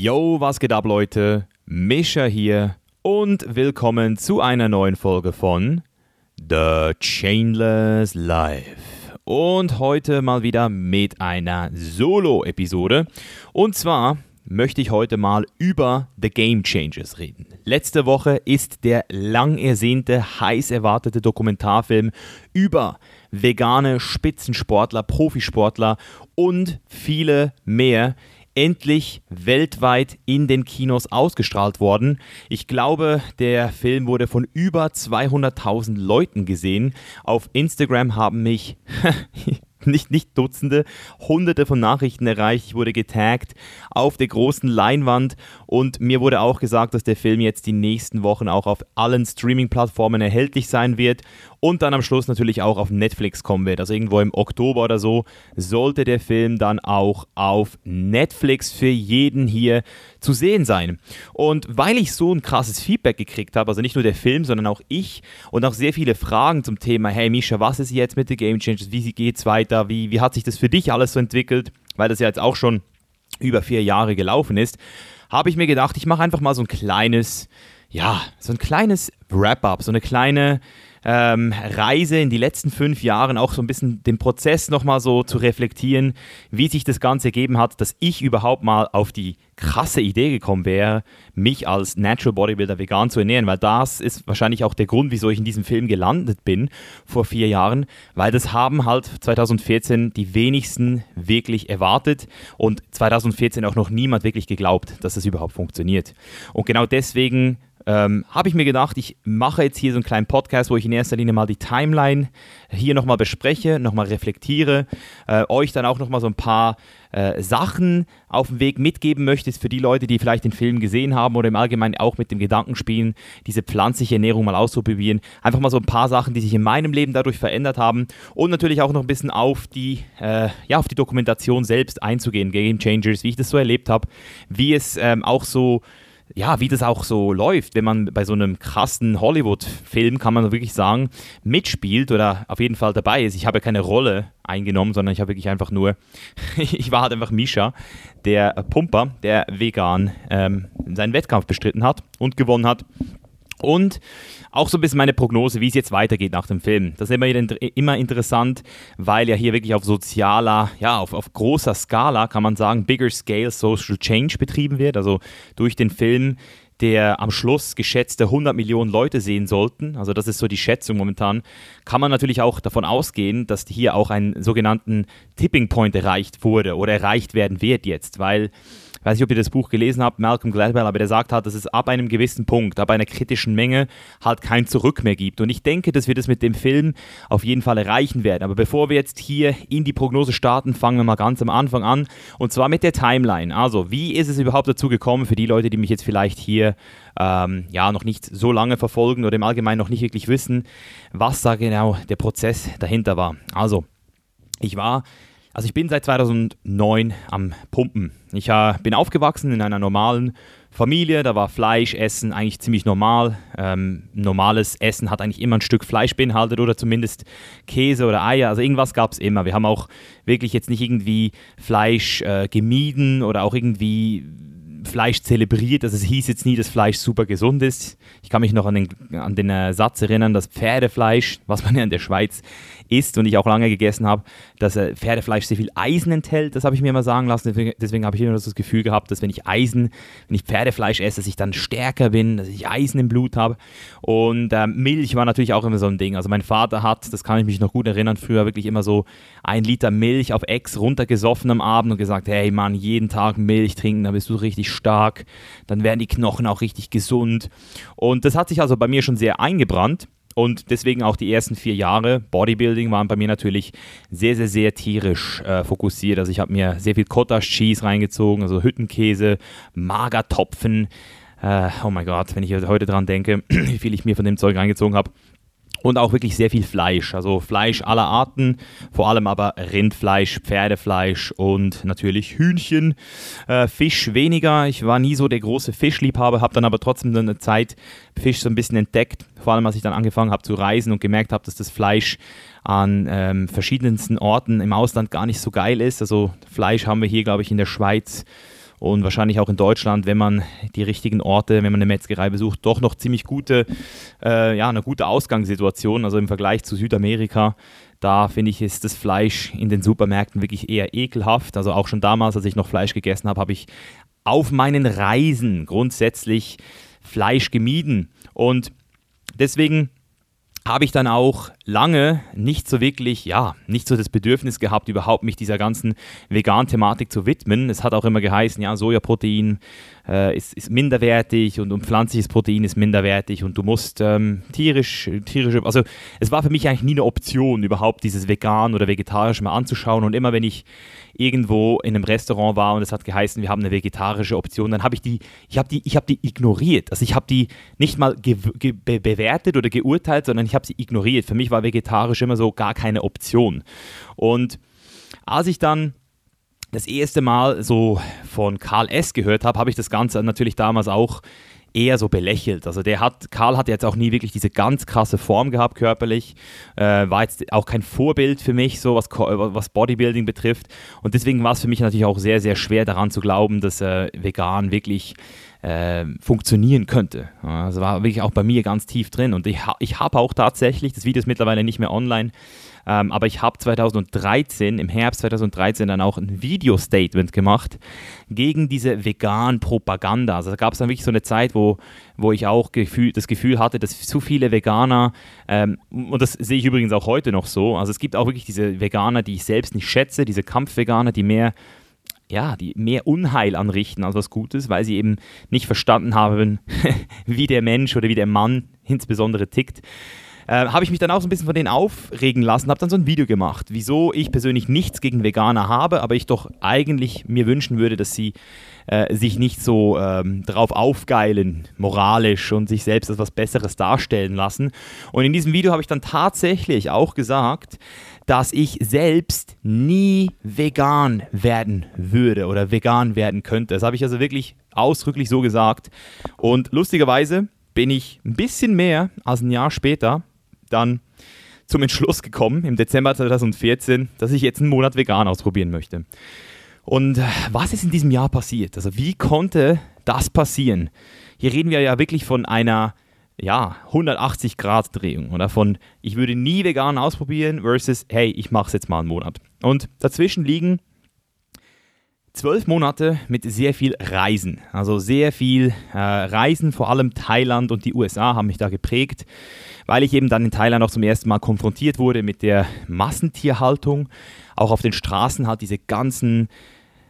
Yo, was geht ab, Leute? Mischa hier und willkommen zu einer neuen Folge von The Chainless Life. Und heute mal wieder mit einer Solo-Episode. Und zwar möchte ich heute mal über The Game Changers reden. Letzte Woche ist der lang ersehnte, heiß erwartete Dokumentarfilm über vegane Spitzensportler, Profisportler und viele mehr endlich weltweit in den Kinos ausgestrahlt worden. Ich glaube, der Film wurde von über 200.000 Leuten gesehen. Auf Instagram haben mich nicht, nicht Dutzende, Hunderte von Nachrichten erreicht. Ich wurde getaggt auf der großen Leinwand und mir wurde auch gesagt, dass der Film jetzt die nächsten Wochen auch auf allen Streaming-Plattformen erhältlich sein wird und dann am Schluss natürlich auch auf Netflix kommen wird. Also irgendwo im Oktober oder so sollte der Film dann auch auf Netflix für jeden hier zu sehen sein. Und weil ich so ein krasses Feedback gekriegt habe, also nicht nur der Film, sondern auch ich und auch sehr viele Fragen zum Thema, hey Misha, was ist jetzt mit den Game Changers, wie geht's weiter, wie, wie hat sich das für dich alles so entwickelt, weil das ja jetzt auch schon über vier Jahre gelaufen ist, habe ich mir gedacht, ich mache einfach mal so ein kleines, ja, so ein kleines Wrap-up, so eine kleine ähm, Reise in die letzten fünf Jahren auch so ein bisschen den Prozess nochmal so zu reflektieren, wie sich das Ganze ergeben hat, dass ich überhaupt mal auf die krasse Idee gekommen wäre, mich als Natural Bodybuilder vegan zu ernähren, weil das ist wahrscheinlich auch der Grund, wieso ich in diesem Film gelandet bin vor vier Jahren, weil das haben halt 2014 die wenigsten wirklich erwartet und 2014 auch noch niemand wirklich geglaubt, dass das überhaupt funktioniert. Und genau deswegen ähm, habe ich mir gedacht, ich mache jetzt hier so einen kleinen Podcast, wo ich in erster Linie mal die Timeline hier nochmal bespreche, nochmal reflektiere, äh, euch dann auch nochmal so ein paar äh, Sachen auf dem Weg mitgeben möchte, für die Leute, die vielleicht den Film gesehen haben oder im Allgemeinen auch mit dem Gedanken spielen, diese pflanzliche Ernährung mal auszuprobieren. Einfach mal so ein paar Sachen, die sich in meinem Leben dadurch verändert haben und natürlich auch noch ein bisschen auf die, äh, ja, auf die Dokumentation selbst einzugehen, Game Changers, wie ich das so erlebt habe, wie es ähm, auch so ja, wie das auch so läuft, wenn man bei so einem krassen Hollywood-Film, kann man wirklich sagen, mitspielt oder auf jeden Fall dabei ist. Ich habe keine Rolle eingenommen, sondern ich habe wirklich einfach nur, ich war halt einfach Misha, der Pumper, der vegan ähm, seinen Wettkampf bestritten hat und gewonnen hat. Und auch so ein bisschen meine Prognose, wie es jetzt weitergeht nach dem Film. Das ist immer, immer interessant, weil ja hier wirklich auf sozialer, ja, auf, auf großer Skala, kann man sagen, bigger scale social change betrieben wird. Also durch den Film der am Schluss geschätzte 100 Millionen Leute sehen sollten, also das ist so die Schätzung momentan, kann man natürlich auch davon ausgehen, dass hier auch ein sogenannten Tipping Point erreicht wurde oder erreicht werden wird jetzt, weil weiß nicht, ob ihr das Buch gelesen habt, Malcolm Gladwell, aber der sagt halt, dass es ab einem gewissen Punkt, ab einer kritischen Menge halt kein Zurück mehr gibt. Und ich denke, dass wir das mit dem Film auf jeden Fall erreichen werden. Aber bevor wir jetzt hier in die Prognose starten, fangen wir mal ganz am Anfang an. Und zwar mit der Timeline. Also, wie ist es überhaupt dazu gekommen für die Leute, die mich jetzt vielleicht hier ähm, ja noch nicht so lange verfolgen oder im Allgemeinen noch nicht wirklich wissen, was da genau der Prozess dahinter war? Also, ich war also ich bin seit 2009 am Pumpen. Ich äh, bin aufgewachsen in einer normalen Familie, da war Fleischessen eigentlich ziemlich normal. Ähm, normales Essen hat eigentlich immer ein Stück Fleisch beinhaltet oder zumindest Käse oder Eier. Also irgendwas gab es immer. Wir haben auch wirklich jetzt nicht irgendwie Fleisch äh, gemieden oder auch irgendwie Fleisch zelebriert. Also es hieß jetzt nie, dass Fleisch super gesund ist. Ich kann mich noch an den, an den äh, Satz erinnern, dass Pferdefleisch, was man ja in der Schweiz isst und ich auch lange gegessen habe, dass äh, Pferdefleisch sehr viel Eisen enthält. Das habe ich mir mal sagen lassen. Deswegen, deswegen habe ich immer das Gefühl gehabt, dass wenn ich Eisen, wenn ich Pferdefleisch esse, dass ich dann stärker bin, dass ich Eisen im Blut habe. Und äh, Milch war natürlich auch immer so ein Ding. Also mein Vater hat, das kann ich mich noch gut erinnern, früher wirklich immer so ein Liter Milch auf Ex runtergesoffen am Abend und gesagt, hey Mann, jeden Tag Milch trinken, dann bist du richtig stark, dann werden die Knochen auch richtig gesund. Und das hat sich also bei mir schon sehr eingebrannt. Und deswegen auch die ersten vier Jahre Bodybuilding waren bei mir natürlich sehr, sehr, sehr tierisch äh, fokussiert. Also ich habe mir sehr viel Cottage Cheese reingezogen, also Hüttenkäse, Magertopfen. Äh, oh mein Gott, wenn ich heute dran denke, wie viel ich mir von dem Zeug reingezogen habe und auch wirklich sehr viel Fleisch. Also Fleisch aller Arten, vor allem aber Rindfleisch, Pferdefleisch und natürlich Hühnchen. Äh, Fisch weniger. Ich war nie so der große Fischliebhaber, habe dann aber trotzdem eine Zeit Fisch so ein bisschen entdeckt. Vor allem, als ich dann angefangen habe zu reisen und gemerkt habe, dass das Fleisch an ähm, verschiedensten Orten im Ausland gar nicht so geil ist. Also Fleisch haben wir hier, glaube ich, in der Schweiz und wahrscheinlich auch in Deutschland, wenn man die richtigen Orte, wenn man eine Metzgerei besucht, doch noch ziemlich gute, äh, ja, eine gute Ausgangssituation. Also im Vergleich zu Südamerika, da finde ich, ist das Fleisch in den Supermärkten wirklich eher ekelhaft. Also auch schon damals, als ich noch Fleisch gegessen habe, habe ich auf meinen Reisen grundsätzlich Fleisch gemieden. Und deswegen habe ich dann auch lange nicht so wirklich, ja, nicht so das Bedürfnis gehabt, überhaupt mich dieser ganzen Vegan-Thematik zu widmen. Es hat auch immer geheißen, ja, Sojaprotein äh, ist, ist, minderwertig und, und, pflanzliches Protein ist minderwertig und du musst ähm, tierisch, tierische, also es war für mich eigentlich nie eine Option, überhaupt dieses vegan oder vegetarisch mal anzuschauen und immer wenn ich irgendwo in einem Restaurant war und es hat geheißen, wir haben eine vegetarische Option, dann habe ich die, ich habe die, ich habe die ignoriert. Also ich habe die nicht mal be bewertet oder geurteilt, sondern ich habe sie ignoriert. Für mich war vegetarisch immer so gar keine Option. Und als ich dann das erste Mal so von Karl S. gehört habe, habe ich das Ganze natürlich damals auch eher so belächelt. Also der hat, Karl hat jetzt auch nie wirklich diese ganz krasse Form gehabt körperlich, äh, war jetzt auch kein Vorbild für mich, so was, was Bodybuilding betrifft. Und deswegen war es für mich natürlich auch sehr, sehr schwer daran zu glauben, dass äh, vegan wirklich äh, funktionieren könnte. Also war wirklich auch bei mir ganz tief drin. Und ich, ich habe auch tatsächlich, das Video ist mittlerweile nicht mehr online, ähm, aber ich habe 2013, im Herbst 2013, dann auch ein Video-Statement gemacht gegen diese vegan Propaganda. Also da gab es dann wirklich so eine Zeit, wo, wo ich auch Gefühl, das Gefühl hatte, dass zu viele Veganer, ähm, und das sehe ich übrigens auch heute noch so, also es gibt auch wirklich diese Veganer, die ich selbst nicht schätze, diese Kampfveganer, die mehr ja, die mehr Unheil anrichten als was Gutes, weil sie eben nicht verstanden haben, wie der Mensch oder wie der Mann insbesondere tickt äh, habe ich mich dann auch so ein bisschen von denen aufregen lassen, habe dann so ein Video gemacht, wieso ich persönlich nichts gegen Veganer habe, aber ich doch eigentlich mir wünschen würde, dass sie äh, sich nicht so ähm, drauf aufgeilen, moralisch und sich selbst als was Besseres darstellen lassen. Und in diesem Video habe ich dann tatsächlich auch gesagt, dass ich selbst nie vegan werden würde oder vegan werden könnte. Das habe ich also wirklich ausdrücklich so gesagt. Und lustigerweise bin ich ein bisschen mehr als ein Jahr später dann zum Entschluss gekommen, im Dezember 2014, dass ich jetzt einen Monat vegan ausprobieren möchte. Und äh, was ist in diesem Jahr passiert? Also wie konnte das passieren? Hier reden wir ja wirklich von einer ja, 180-Grad-Drehung oder von ich würde nie vegan ausprobieren versus hey, ich mache es jetzt mal einen Monat. Und dazwischen liegen zwölf Monate mit sehr viel Reisen. Also sehr viel äh, Reisen, vor allem Thailand und die USA haben mich da geprägt weil ich eben dann in Thailand auch zum ersten Mal konfrontiert wurde mit der Massentierhaltung. Auch auf den Straßen halt diese ganzen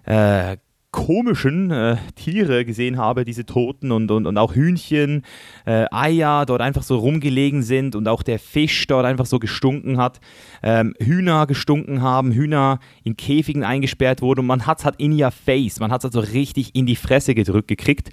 äh, komischen äh, Tiere gesehen habe, diese Toten und, und, und auch Hühnchen, äh, Eier dort einfach so rumgelegen sind und auch der Fisch dort einfach so gestunken hat, ähm, Hühner gestunken haben, Hühner in Käfigen eingesperrt wurden und man hat es halt in your face, man hat es halt so richtig in die Fresse gedrückt gekriegt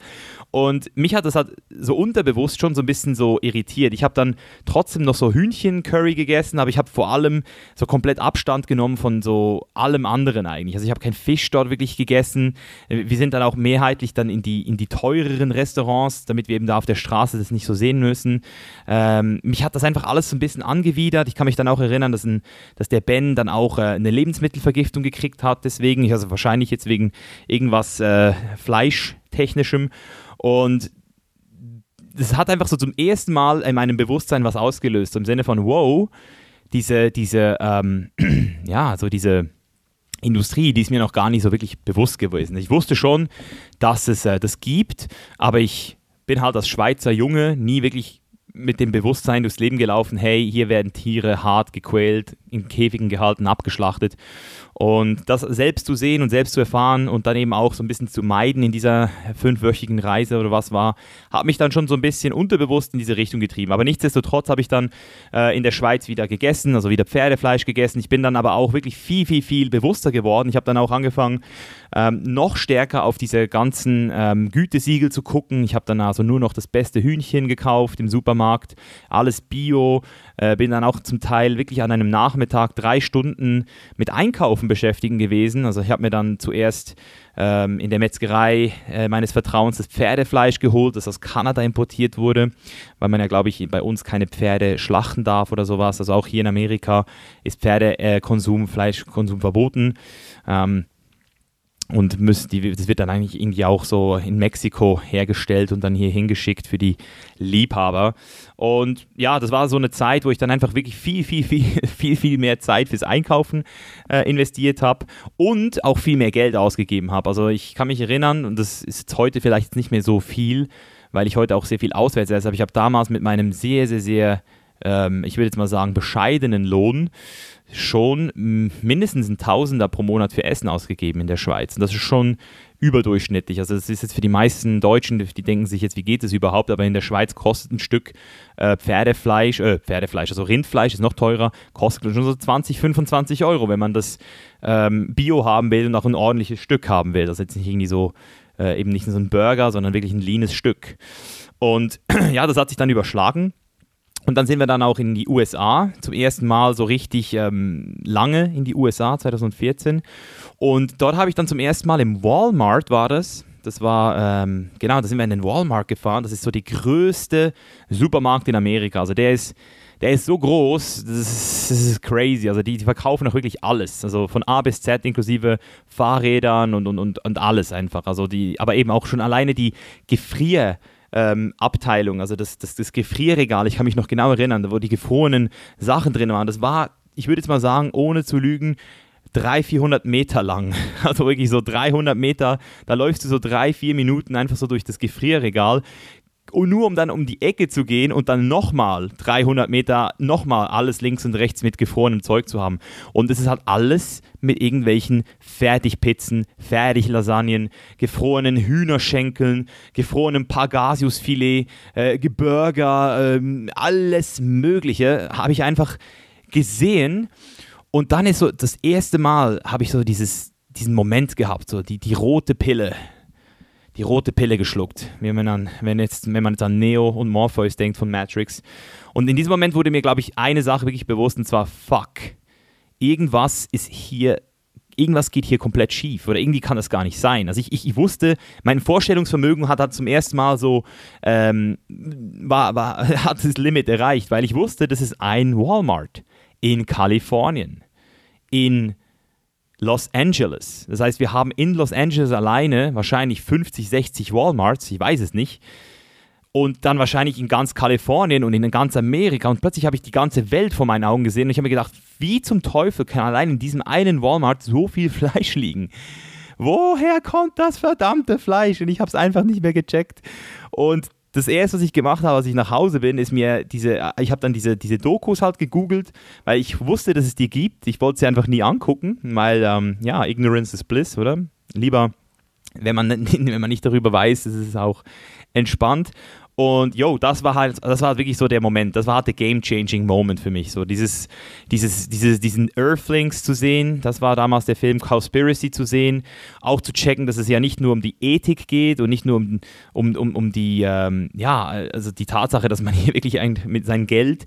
und mich hat das halt so unterbewusst schon so ein bisschen so irritiert. Ich habe dann trotzdem noch so Hühnchen-Curry gegessen, aber ich habe vor allem so komplett Abstand genommen von so allem anderen eigentlich. Also ich habe keinen Fisch dort wirklich gegessen. Wir sind dann auch mehrheitlich dann in die, in die teureren Restaurants, damit wir eben da auf der Straße das nicht so sehen müssen. Ähm, mich hat das einfach alles so ein bisschen angewidert. Ich kann mich dann auch erinnern, dass, ein, dass der Ben dann auch äh, eine Lebensmittelvergiftung gekriegt hat. Deswegen, also wahrscheinlich jetzt wegen irgendwas äh, Fleischtechnischem. Und das hat einfach so zum ersten Mal in meinem Bewusstsein was ausgelöst, im Sinne von, wow, diese, diese, ähm, ja, so diese Industrie, die ist mir noch gar nicht so wirklich bewusst gewesen. Ich wusste schon, dass es äh, das gibt, aber ich bin halt als Schweizer Junge nie wirklich mit dem Bewusstsein durchs Leben gelaufen, hey, hier werden Tiere hart gequält, in Käfigen gehalten, abgeschlachtet. Und das selbst zu sehen und selbst zu erfahren und dann eben auch so ein bisschen zu meiden in dieser fünfwöchigen Reise oder was war, hat mich dann schon so ein bisschen unterbewusst in diese Richtung getrieben. Aber nichtsdestotrotz habe ich dann äh, in der Schweiz wieder gegessen, also wieder Pferdefleisch gegessen. Ich bin dann aber auch wirklich viel, viel, viel bewusster geworden. Ich habe dann auch angefangen, ähm, noch stärker auf diese ganzen ähm, Gütesiegel zu gucken. Ich habe dann also nur noch das beste Hühnchen gekauft im Supermarkt, alles Bio, äh, bin dann auch zum Teil wirklich an einem Nachmittag drei Stunden mit Einkaufen beschäftigen gewesen. Also ich habe mir dann zuerst ähm, in der Metzgerei äh, meines Vertrauens das Pferdefleisch geholt, das aus Kanada importiert wurde, weil man ja, glaube ich, bei uns keine Pferde schlachten darf oder sowas. Also auch hier in Amerika ist Pferdekonsum, äh, Fleischkonsum verboten. Ähm, und müssen die, das wird dann eigentlich irgendwie auch so in Mexiko hergestellt und dann hier hingeschickt für die Liebhaber. Und ja, das war so eine Zeit, wo ich dann einfach wirklich viel, viel, viel, viel, viel mehr Zeit fürs Einkaufen äh, investiert habe und auch viel mehr Geld ausgegeben habe. Also ich kann mich erinnern, und das ist jetzt heute vielleicht nicht mehr so viel, weil ich heute auch sehr viel auswärts esse, aber ich habe damals mit meinem sehr, sehr, sehr, ähm, ich würde jetzt mal sagen, bescheidenen Lohn schon mindestens ein Tausender pro Monat für Essen ausgegeben in der Schweiz. Und das ist schon überdurchschnittlich. Also das ist jetzt für die meisten Deutschen, die denken sich jetzt, wie geht das überhaupt? Aber in der Schweiz kostet ein Stück äh, Pferdefleisch, äh, Pferdefleisch, also Rindfleisch ist noch teurer, kostet schon so 20, 25 Euro, wenn man das ähm, Bio haben will und auch ein ordentliches Stück haben will. Das ist jetzt nicht irgendwie so, äh, eben nicht so ein Burger, sondern wirklich ein leanes Stück. Und ja, das hat sich dann überschlagen. Und dann sind wir dann auch in die USA, zum ersten Mal so richtig ähm, lange in die USA, 2014. Und dort habe ich dann zum ersten Mal im Walmart, war das, das war, ähm, genau, da sind wir in den Walmart gefahren. Das ist so die größte Supermarkt in Amerika. Also der ist, der ist so groß, das ist, das ist crazy. Also die, die, verkaufen auch wirklich alles. Also von A bis Z inklusive Fahrrädern und, und, und, und alles einfach. Also die, aber eben auch schon alleine die Gefrier- ähm, Abteilung, also das, das, das Gefrierregal, ich kann mich noch genau erinnern, wo die gefrorenen Sachen drin waren. Das war, ich würde jetzt mal sagen, ohne zu lügen, 300, 400 Meter lang. Also wirklich so 300 Meter, da läufst du so drei, vier Minuten einfach so durch das Gefrierregal, nur um dann um die Ecke zu gehen und dann nochmal 300 Meter, nochmal alles links und rechts mit gefrorenem Zeug zu haben. Und es ist halt alles mit irgendwelchen Fertigpizzen, Fertiglasagnen, gefrorenen Hühnerschenkeln, gefrorenem Pagasiusfilet, äh, Geburger, äh, alles Mögliche habe ich einfach gesehen. Und dann ist so das erste Mal habe ich so dieses, diesen Moment gehabt, so die, die rote Pille die rote Pille geschluckt, wenn man, an, wenn, jetzt, wenn man jetzt an Neo und Morpheus denkt von Matrix. Und in diesem Moment wurde mir, glaube ich, eine Sache wirklich bewusst, und zwar, fuck, irgendwas ist hier, irgendwas geht hier komplett schief oder irgendwie kann das gar nicht sein. Also ich, ich, ich wusste, mein Vorstellungsvermögen hat, hat zum ersten Mal so, ähm, war, war, hat das Limit erreicht, weil ich wusste, das ist ein Walmart in Kalifornien, in Los Angeles. Das heißt, wir haben in Los Angeles alleine wahrscheinlich 50, 60 Walmarts, ich weiß es nicht. Und dann wahrscheinlich in ganz Kalifornien und in ganz Amerika. Und plötzlich habe ich die ganze Welt vor meinen Augen gesehen. Und ich habe mir gedacht, wie zum Teufel kann allein in diesem einen Walmart so viel Fleisch liegen? Woher kommt das verdammte Fleisch? Und ich habe es einfach nicht mehr gecheckt. Und das erste, was ich gemacht habe, als ich nach Hause bin, ist mir diese, ich habe dann diese, diese Dokus halt gegoogelt, weil ich wusste, dass es die gibt. Ich wollte sie einfach nie angucken, weil, ähm, ja, Ignorance is Bliss, oder? Lieber, wenn man, wenn man nicht darüber weiß, ist es auch entspannt. Und yo, das war halt, das war wirklich so der Moment, das war halt der game-changing Moment für mich. So dieses, dieses, dieses, diesen Earthlings zu sehen, das war damals der Film Cowspiracy zu sehen, auch zu checken, dass es ja nicht nur um die Ethik geht und nicht nur um, um, um, um die, ähm, ja, also die Tatsache, dass man hier wirklich ein, mit seinem Geld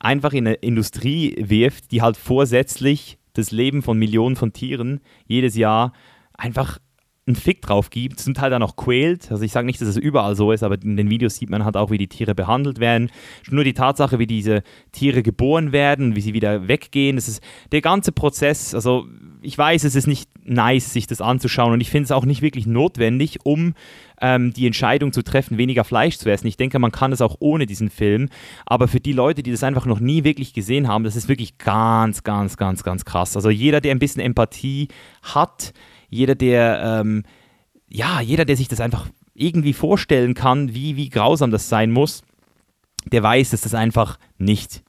einfach in eine Industrie wirft, die halt vorsätzlich das Leben von Millionen von Tieren jedes Jahr einfach einen Fick drauf gibt, zum Teil dann auch quält. Also ich sage nicht, dass es überall so ist, aber in den Videos sieht man halt auch, wie die Tiere behandelt werden. Nur die Tatsache, wie diese Tiere geboren werden, wie sie wieder weggehen. Das ist der ganze Prozess. Also ich weiß, es ist nicht nice, sich das anzuschauen und ich finde es auch nicht wirklich notwendig, um ähm, die Entscheidung zu treffen, weniger Fleisch zu essen. Ich denke, man kann es auch ohne diesen Film. Aber für die Leute, die das einfach noch nie wirklich gesehen haben, das ist wirklich ganz, ganz, ganz, ganz krass. Also jeder, der ein bisschen Empathie hat, jeder, der, ähm, ja, jeder, der sich das einfach irgendwie vorstellen kann, wie, wie grausam das sein muss, der weiß, dass das einfach nicht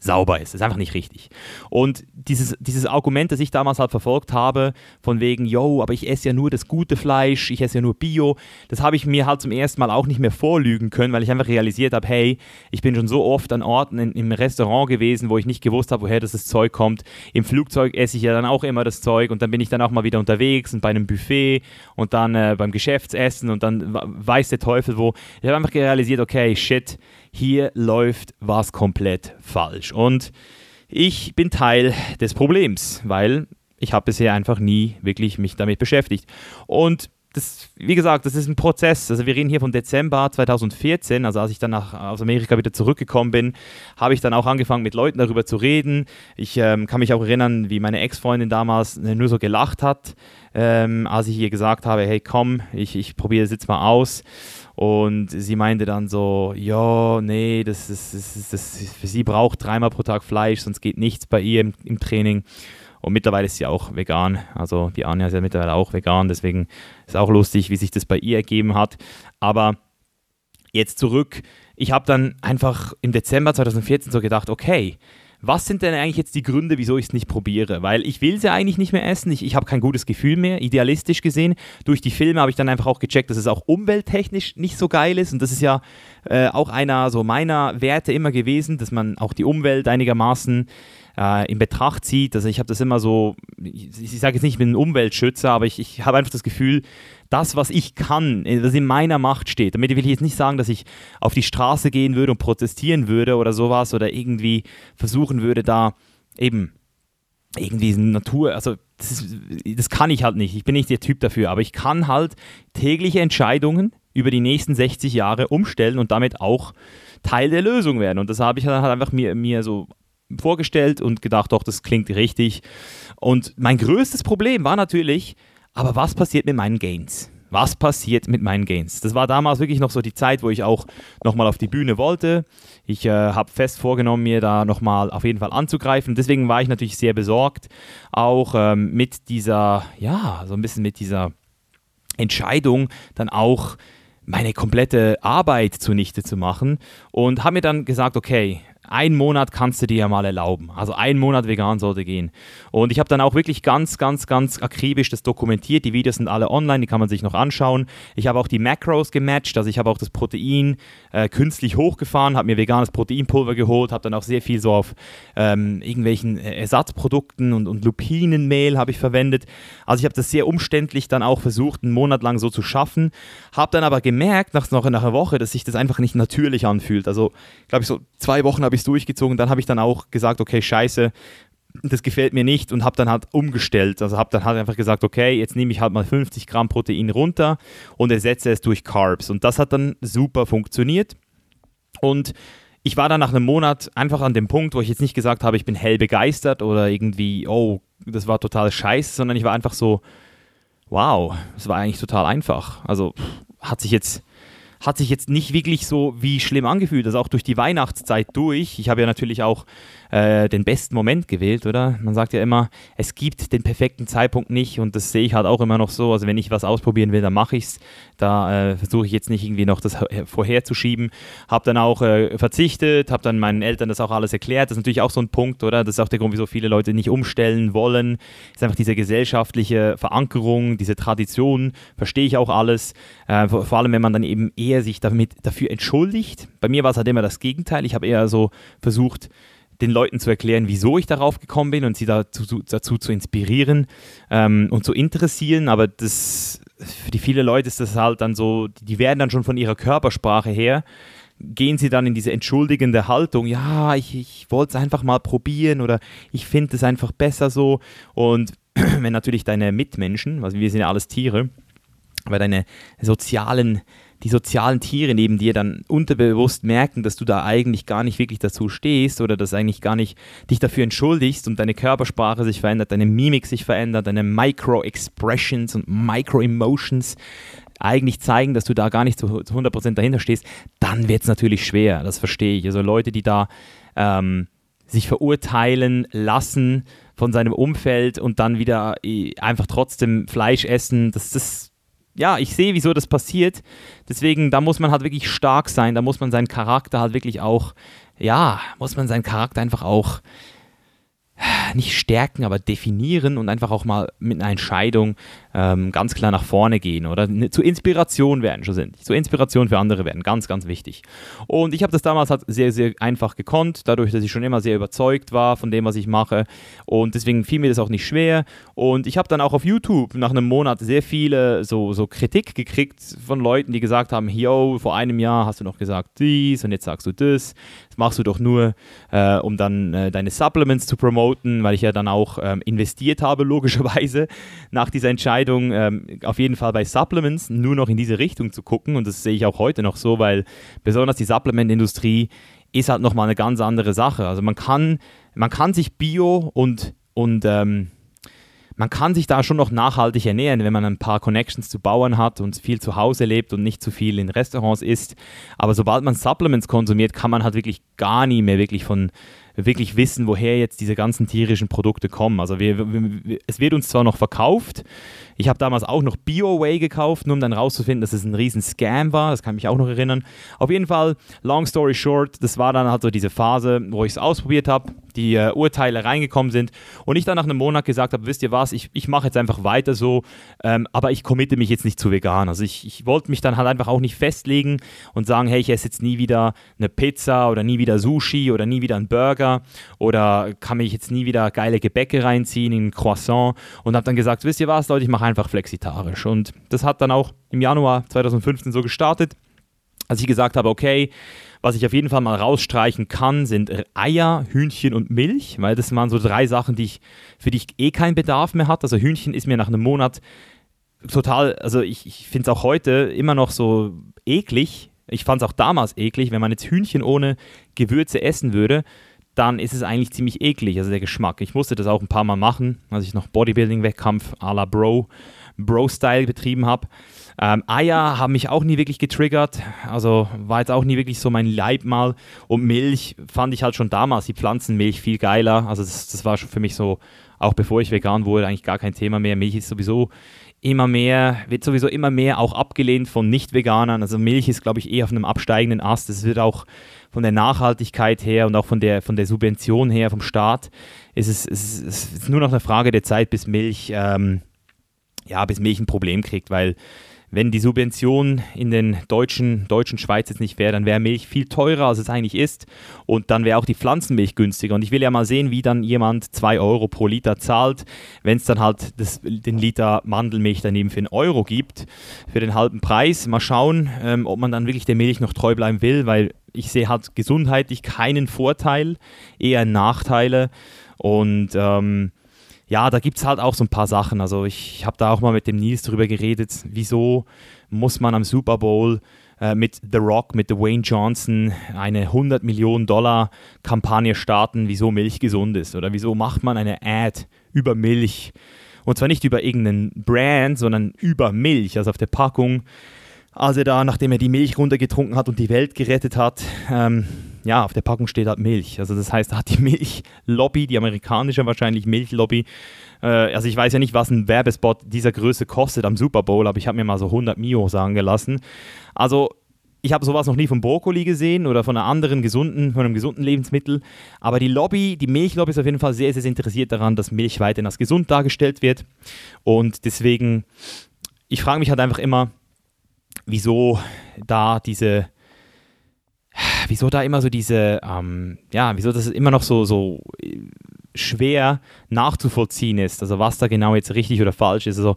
sauber ist. Das ist einfach nicht richtig. Und dieses, dieses Argument, das ich damals halt verfolgt habe, von wegen, yo, aber ich esse ja nur das gute Fleisch, ich esse ja nur Bio, das habe ich mir halt zum ersten Mal auch nicht mehr vorlügen können, weil ich einfach realisiert habe, hey, ich bin schon so oft an Orten in, im Restaurant gewesen, wo ich nicht gewusst habe, woher das, das Zeug kommt. Im Flugzeug esse ich ja dann auch immer das Zeug und dann bin ich dann auch mal wieder unterwegs und bei einem Buffet und dann äh, beim Geschäftsessen und dann weiß der Teufel wo. Ich habe einfach realisiert, okay, shit, hier läuft was komplett falsch. Und ich bin Teil des Problems, weil ich habe bisher einfach nie wirklich mich damit beschäftigt. Und das, wie gesagt, das ist ein Prozess. Also wir reden hier von Dezember 2014, also als ich dann nach, aus Amerika wieder zurückgekommen bin, habe ich dann auch angefangen mit Leuten darüber zu reden. Ich ähm, kann mich auch erinnern, wie meine Ex-Freundin damals nur so gelacht hat, ähm, als ich ihr gesagt habe, hey komm, ich, ich probiere es jetzt mal aus. Und sie meinte dann so, ja, nee, das ist, das ist, das ist, sie braucht dreimal pro Tag Fleisch, sonst geht nichts bei ihr im, im Training. Und mittlerweile ist sie auch vegan. Also die Anja ist ja mittlerweile auch vegan, deswegen ist auch lustig, wie sich das bei ihr ergeben hat. Aber jetzt zurück. Ich habe dann einfach im Dezember 2014 so gedacht, okay, was sind denn eigentlich jetzt die Gründe, wieso ich es nicht probiere? Weil ich will sie eigentlich nicht mehr essen, ich, ich habe kein gutes Gefühl mehr, idealistisch gesehen. Durch die Filme habe ich dann einfach auch gecheckt, dass es auch umwelttechnisch nicht so geil ist und das ist ja äh, auch einer so meiner Werte immer gewesen, dass man auch die Umwelt einigermaßen äh, in Betracht zieht. Also ich habe das immer so, ich, ich sage jetzt nicht, ich bin ein Umweltschützer, aber ich, ich habe einfach das Gefühl, das, was ich kann, äh, was in meiner Macht steht. Damit will ich jetzt nicht sagen, dass ich auf die Straße gehen würde und protestieren würde oder sowas oder irgendwie versuchen würde, da eben irgendwie Natur, also das, ist, das kann ich halt nicht. Ich bin nicht der Typ dafür, aber ich kann halt tägliche Entscheidungen über die nächsten 60 Jahre umstellen und damit auch Teil der Lösung werden. Und das habe ich dann halt einfach mir, mir so vorgestellt und gedacht, doch, das klingt richtig. Und mein größtes Problem war natürlich, aber was passiert mit meinen Gains? Was passiert mit meinen Gains? Das war damals wirklich noch so die Zeit, wo ich auch nochmal auf die Bühne wollte. Ich äh, habe fest vorgenommen, mir da nochmal auf jeden Fall anzugreifen. Deswegen war ich natürlich sehr besorgt, auch ähm, mit dieser, ja, so ein bisschen mit dieser Entscheidung dann auch meine komplette Arbeit zunichte zu machen und habe mir dann gesagt, okay, ein Monat kannst du dir ja mal erlauben. Also ein Monat vegan sollte gehen. Und ich habe dann auch wirklich ganz, ganz, ganz akribisch das dokumentiert. Die Videos sind alle online, die kann man sich noch anschauen. Ich habe auch die Macros gematcht, also ich habe auch das Protein äh, künstlich hochgefahren, habe mir veganes Proteinpulver geholt, habe dann auch sehr viel so auf ähm, irgendwelchen äh, Ersatzprodukten und, und Lupinenmehl habe ich verwendet. Also ich habe das sehr umständlich dann auch versucht, einen Monat lang so zu schaffen. Habe dann aber gemerkt, nach, nach einer Woche, dass sich das einfach nicht natürlich anfühlt. Also, glaube ich, so zwei Wochen habe ich es durchgezogen. Dann habe ich dann auch gesagt, okay, scheiße, das gefällt mir nicht und habe dann halt umgestellt. Also habe dann halt einfach gesagt, okay, jetzt nehme ich halt mal 50 Gramm Protein runter und ersetze es durch Carbs. Und das hat dann super funktioniert. Und ich war dann nach einem Monat einfach an dem Punkt, wo ich jetzt nicht gesagt habe, ich bin hell begeistert oder irgendwie, oh, das war total scheiße, sondern ich war einfach so, wow, es war eigentlich total einfach. Also hat sich jetzt hat sich jetzt nicht wirklich so wie schlimm angefühlt. Also auch durch die Weihnachtszeit durch. Ich habe ja natürlich auch äh, den besten Moment gewählt, oder? Man sagt ja immer, es gibt den perfekten Zeitpunkt nicht und das sehe ich halt auch immer noch so. Also wenn ich was ausprobieren will, dann mache ich es. Da äh, versuche ich jetzt nicht irgendwie noch das vorherzuschieben. Habe dann auch äh, verzichtet, habe dann meinen Eltern das auch alles erklärt. Das ist natürlich auch so ein Punkt, oder? Das ist auch der Grund, wieso viele Leute nicht umstellen wollen. Ist einfach diese gesellschaftliche Verankerung, diese Tradition, verstehe ich auch alles. Äh, vor, vor allem, wenn man dann eben eher sich damit, dafür entschuldigt. Bei mir war es halt immer das Gegenteil. Ich habe eher so versucht, den Leuten zu erklären, wieso ich darauf gekommen bin und sie dazu, dazu zu inspirieren ähm, und zu interessieren. Aber das, für die viele Leute ist das halt dann so, die werden dann schon von ihrer Körpersprache her, gehen sie dann in diese entschuldigende Haltung, ja, ich, ich wollte es einfach mal probieren oder ich finde es einfach besser so. Und wenn natürlich deine Mitmenschen, also wir sind ja alles Tiere, aber deine sozialen die sozialen Tiere neben dir dann unterbewusst merken, dass du da eigentlich gar nicht wirklich dazu stehst oder dass eigentlich gar nicht dich dafür entschuldigst und deine Körpersprache sich verändert, deine Mimik sich verändert, deine Micro-Expressions und Micro-Emotions eigentlich zeigen, dass du da gar nicht zu 100% dahinter stehst, dann wird es natürlich schwer, das verstehe ich. Also Leute, die da ähm, sich verurteilen lassen von seinem Umfeld und dann wieder äh, einfach trotzdem Fleisch essen, das, das ja, ich sehe, wieso das passiert. Deswegen, da muss man halt wirklich stark sein, da muss man seinen Charakter halt wirklich auch, ja, muss man seinen Charakter einfach auch nicht stärken, aber definieren und einfach auch mal mit einer Entscheidung ähm, ganz klar nach vorne gehen oder ne, zur Inspiration werden schon sind. Zur Inspiration für andere werden, ganz, ganz wichtig. Und ich habe das damals halt sehr, sehr einfach gekonnt, dadurch, dass ich schon immer sehr überzeugt war von dem, was ich mache. Und deswegen fiel mir das auch nicht schwer. Und ich habe dann auch auf YouTube nach einem Monat sehr viele so, so Kritik gekriegt von Leuten, die gesagt haben, yo, vor einem Jahr hast du noch gesagt dies und jetzt sagst du das. Das machst du doch nur, äh, um dann äh, deine Supplements zu promoten, weil ich ja dann auch ähm, investiert habe, logischerweise, nach dieser Entscheidung Entscheidung, ähm, auf jeden Fall bei Supplements nur noch in diese Richtung zu gucken. Und das sehe ich auch heute noch so, weil besonders die Supplement-Industrie ist halt nochmal eine ganz andere Sache. Also man kann, man kann sich Bio und, und ähm, man kann sich da schon noch nachhaltig ernähren, wenn man ein paar Connections zu Bauern hat und viel zu Hause lebt und nicht zu viel in Restaurants isst. Aber sobald man Supplements konsumiert, kann man halt wirklich gar nie mehr wirklich von wirklich wissen, woher jetzt diese ganzen tierischen Produkte kommen. Also wir, wir, es wird uns zwar noch verkauft, ich habe damals auch noch BioWay gekauft, nur um dann rauszufinden, dass es ein riesen Scam war. Das kann mich auch noch erinnern. Auf jeden Fall, long story short, das war dann halt so diese Phase, wo ich es ausprobiert habe, die äh, Urteile reingekommen sind und ich dann nach einem Monat gesagt habe, wisst ihr was, ich, ich mache jetzt einfach weiter so, ähm, aber ich committe mich jetzt nicht zu vegan. Also ich, ich wollte mich dann halt einfach auch nicht festlegen und sagen, hey, ich esse jetzt nie wieder eine Pizza oder nie wieder Sushi oder nie wieder einen Burger oder kann mich jetzt nie wieder geile Gebäcke reinziehen in ein Croissant und habe dann gesagt, wisst ihr was, Leute, ich mache einfach flexitarisch. Und das hat dann auch im Januar 2015 so gestartet, als ich gesagt habe, okay, was ich auf jeden Fall mal rausstreichen kann, sind Eier, Hühnchen und Milch, weil das waren so drei Sachen, die ich, für die ich eh keinen Bedarf mehr hatte. Also Hühnchen ist mir nach einem Monat total, also ich, ich finde es auch heute immer noch so eklig. Ich fand es auch damals eklig, wenn man jetzt Hühnchen ohne Gewürze essen würde dann ist es eigentlich ziemlich eklig, also der Geschmack. Ich musste das auch ein paar Mal machen, als ich noch Bodybuilding-Wettkampf à la Bro, Bro-Style betrieben habe. Ähm, Eier haben mich auch nie wirklich getriggert, also war jetzt auch nie wirklich so mein Leib mal. Und Milch fand ich halt schon damals, die Pflanzenmilch viel geiler. Also das, das war schon für mich so, auch bevor ich vegan wurde, eigentlich gar kein Thema mehr. Milch ist sowieso immer mehr, wird sowieso immer mehr auch abgelehnt von Nicht-Veganern. Also Milch ist, glaube ich, eher auf einem absteigenden Ast. Es wird auch von der Nachhaltigkeit her und auch von der, von der Subvention her vom Staat ist es, es, es ist nur noch eine Frage der Zeit, bis Milch, ähm, ja, bis Milch ein Problem kriegt, weil wenn die Subvention in den deutschen, deutschen Schweiz jetzt nicht wäre, dann wäre Milch viel teurer, als es eigentlich ist. Und dann wäre auch die Pflanzenmilch günstiger. Und ich will ja mal sehen, wie dann jemand 2 Euro pro Liter zahlt, wenn es dann halt das, den Liter Mandelmilch daneben für einen Euro gibt, für den halben Preis. Mal schauen, ähm, ob man dann wirklich der Milch noch treu bleiben will, weil ich sehe halt gesundheitlich keinen Vorteil, eher Nachteile. Und ähm, ja, da gibt es halt auch so ein paar Sachen. Also ich, habe da auch mal mit dem Nils drüber geredet, wieso muss man am Super Bowl äh, mit The Rock, mit Dwayne Johnson eine 100 Millionen Dollar Kampagne starten, wieso Milch gesund ist oder wieso macht man eine Ad über Milch und zwar nicht über irgendeinen Brand, sondern über Milch, also auf der Packung. Also da, nachdem er die Milch runtergetrunken hat und die Welt gerettet hat, ähm, ja, auf der Packung steht halt Milch. Also das heißt, da hat die Milchlobby, die amerikanische wahrscheinlich Milchlobby, äh, also ich weiß ja nicht, was ein Werbespot dieser Größe kostet am Super Bowl, aber ich habe mir mal so 100 Mio sagen gelassen. Also ich habe sowas noch nie von Brokkoli gesehen oder von einer anderen gesunden, von einem gesunden Lebensmittel. Aber die Lobby, die Milchlobby ist auf jeden Fall sehr, sehr interessiert daran, dass Milch weiterhin als gesund dargestellt wird. Und deswegen, ich frage mich halt einfach immer, wieso da diese wieso da immer so diese, ähm, ja, wieso das immer noch so, so äh, schwer nachzuvollziehen ist, also was da genau jetzt richtig oder falsch ist. Also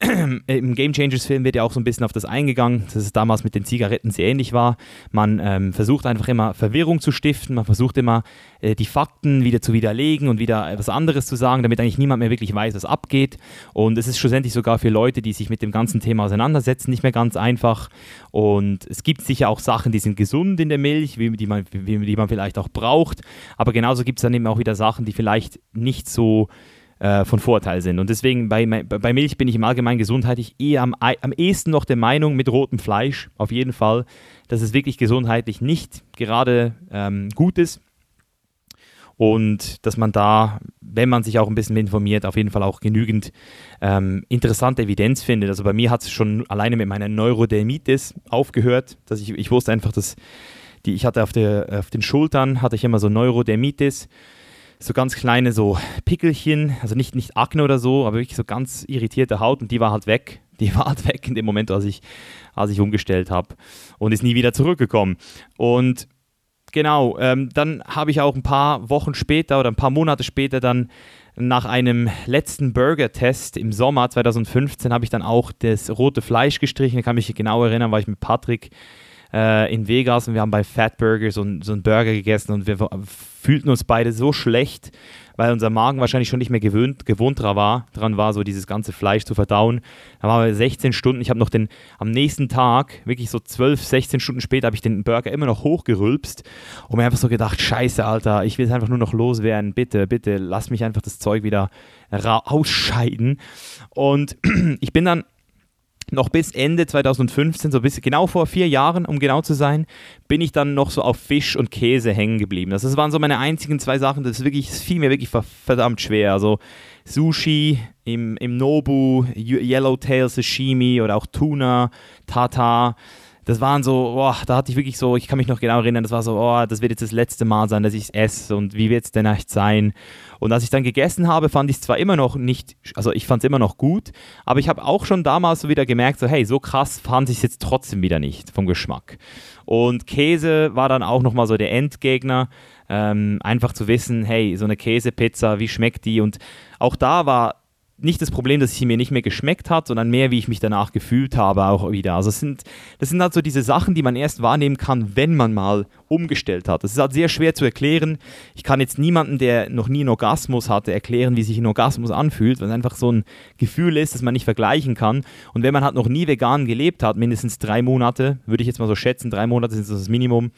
im Game Changers Film wird ja auch so ein bisschen auf das eingegangen, dass es damals mit den Zigaretten sehr ähnlich war. Man ähm, versucht einfach immer Verwirrung zu stiften, man versucht immer äh, die Fakten wieder zu widerlegen und wieder etwas anderes zu sagen, damit eigentlich niemand mehr wirklich weiß, was abgeht. Und es ist schlussendlich sogar für Leute, die sich mit dem ganzen Thema auseinandersetzen, nicht mehr ganz einfach. Und es gibt sicher auch Sachen, die sind gesund in der Milch, die, man, die man vielleicht auch braucht. Aber genauso gibt es dann eben auch wieder Sachen, die vielleicht nicht so äh, von Vorteil sind. Und deswegen bei, bei Milch bin ich im Allgemeinen gesundheitlich eher am, am ehesten noch der Meinung mit rotem Fleisch, auf jeden Fall, dass es wirklich gesundheitlich nicht gerade ähm, gut ist. Und dass man da, wenn man sich auch ein bisschen informiert, auf jeden Fall auch genügend ähm, interessante Evidenz findet. Also bei mir hat es schon alleine mit meiner Neurodermitis aufgehört, dass ich, ich wusste einfach, dass die, ich hatte auf, der, auf den Schultern, hatte ich immer so Neurodermitis so ganz kleine so Pickelchen, also nicht, nicht Akne oder so, aber wirklich so ganz irritierte Haut und die war halt weg. Die war halt weg in dem Moment, als ich, als ich umgestellt habe und ist nie wieder zurückgekommen. Und genau, ähm, dann habe ich auch ein paar Wochen später oder ein paar Monate später dann nach einem letzten Burger-Test im Sommer 2015 habe ich dann auch das rote Fleisch gestrichen. Ich kann mich genau erinnern, weil ich mit Patrick äh, in Vegas und wir haben bei Fat Burger so, so einen Burger gegessen und wir fühlten uns beide so schlecht, weil unser Magen wahrscheinlich schon nicht mehr gewöhnt, gewohnt dran war, dran war, so dieses ganze Fleisch zu verdauen. Da waren wir 16 Stunden. Ich habe noch den, am nächsten Tag, wirklich so 12, 16 Stunden später, habe ich den Burger immer noch hochgerülpst und mir einfach so gedacht, scheiße, Alter, ich will es einfach nur noch loswerden. Bitte, bitte, lass mich einfach das Zeug wieder ausscheiden. Und ich bin dann noch bis Ende 2015, so bis genau vor vier Jahren, um genau zu sein, bin ich dann noch so auf Fisch und Käse hängen geblieben. Das, waren so meine einzigen zwei Sachen. Das, wirklich, das fiel mir wirklich verdammt schwer. Also Sushi im, im Nobu, Yellowtail Sashimi oder auch Tuna, Tata das waren so, boah, da hatte ich wirklich so, ich kann mich noch genau erinnern, das war so, oh, das wird jetzt das letzte Mal sein, dass ich es esse und wie wird es denn echt sein? Und als ich dann gegessen habe, fand ich es zwar immer noch nicht, also ich fand es immer noch gut, aber ich habe auch schon damals so wieder gemerkt, so hey, so krass fand ich es jetzt trotzdem wieder nicht vom Geschmack. Und Käse war dann auch nochmal so der Endgegner. Ähm, einfach zu wissen, hey, so eine Käsepizza, wie schmeckt die? Und auch da war nicht das Problem, dass sie mir nicht mehr geschmeckt hat, sondern mehr, wie ich mich danach gefühlt habe, auch wieder. Also es sind, das sind halt so diese Sachen, die man erst wahrnehmen kann, wenn man mal umgestellt hat. Das ist halt sehr schwer zu erklären. Ich kann jetzt niemanden, der noch nie einen Orgasmus hatte, erklären, wie sich ein Orgasmus anfühlt, weil es einfach so ein Gefühl ist, das man nicht vergleichen kann. Und wenn man halt noch nie vegan gelebt hat, mindestens drei Monate, würde ich jetzt mal so schätzen, drei Monate sind das Minimum,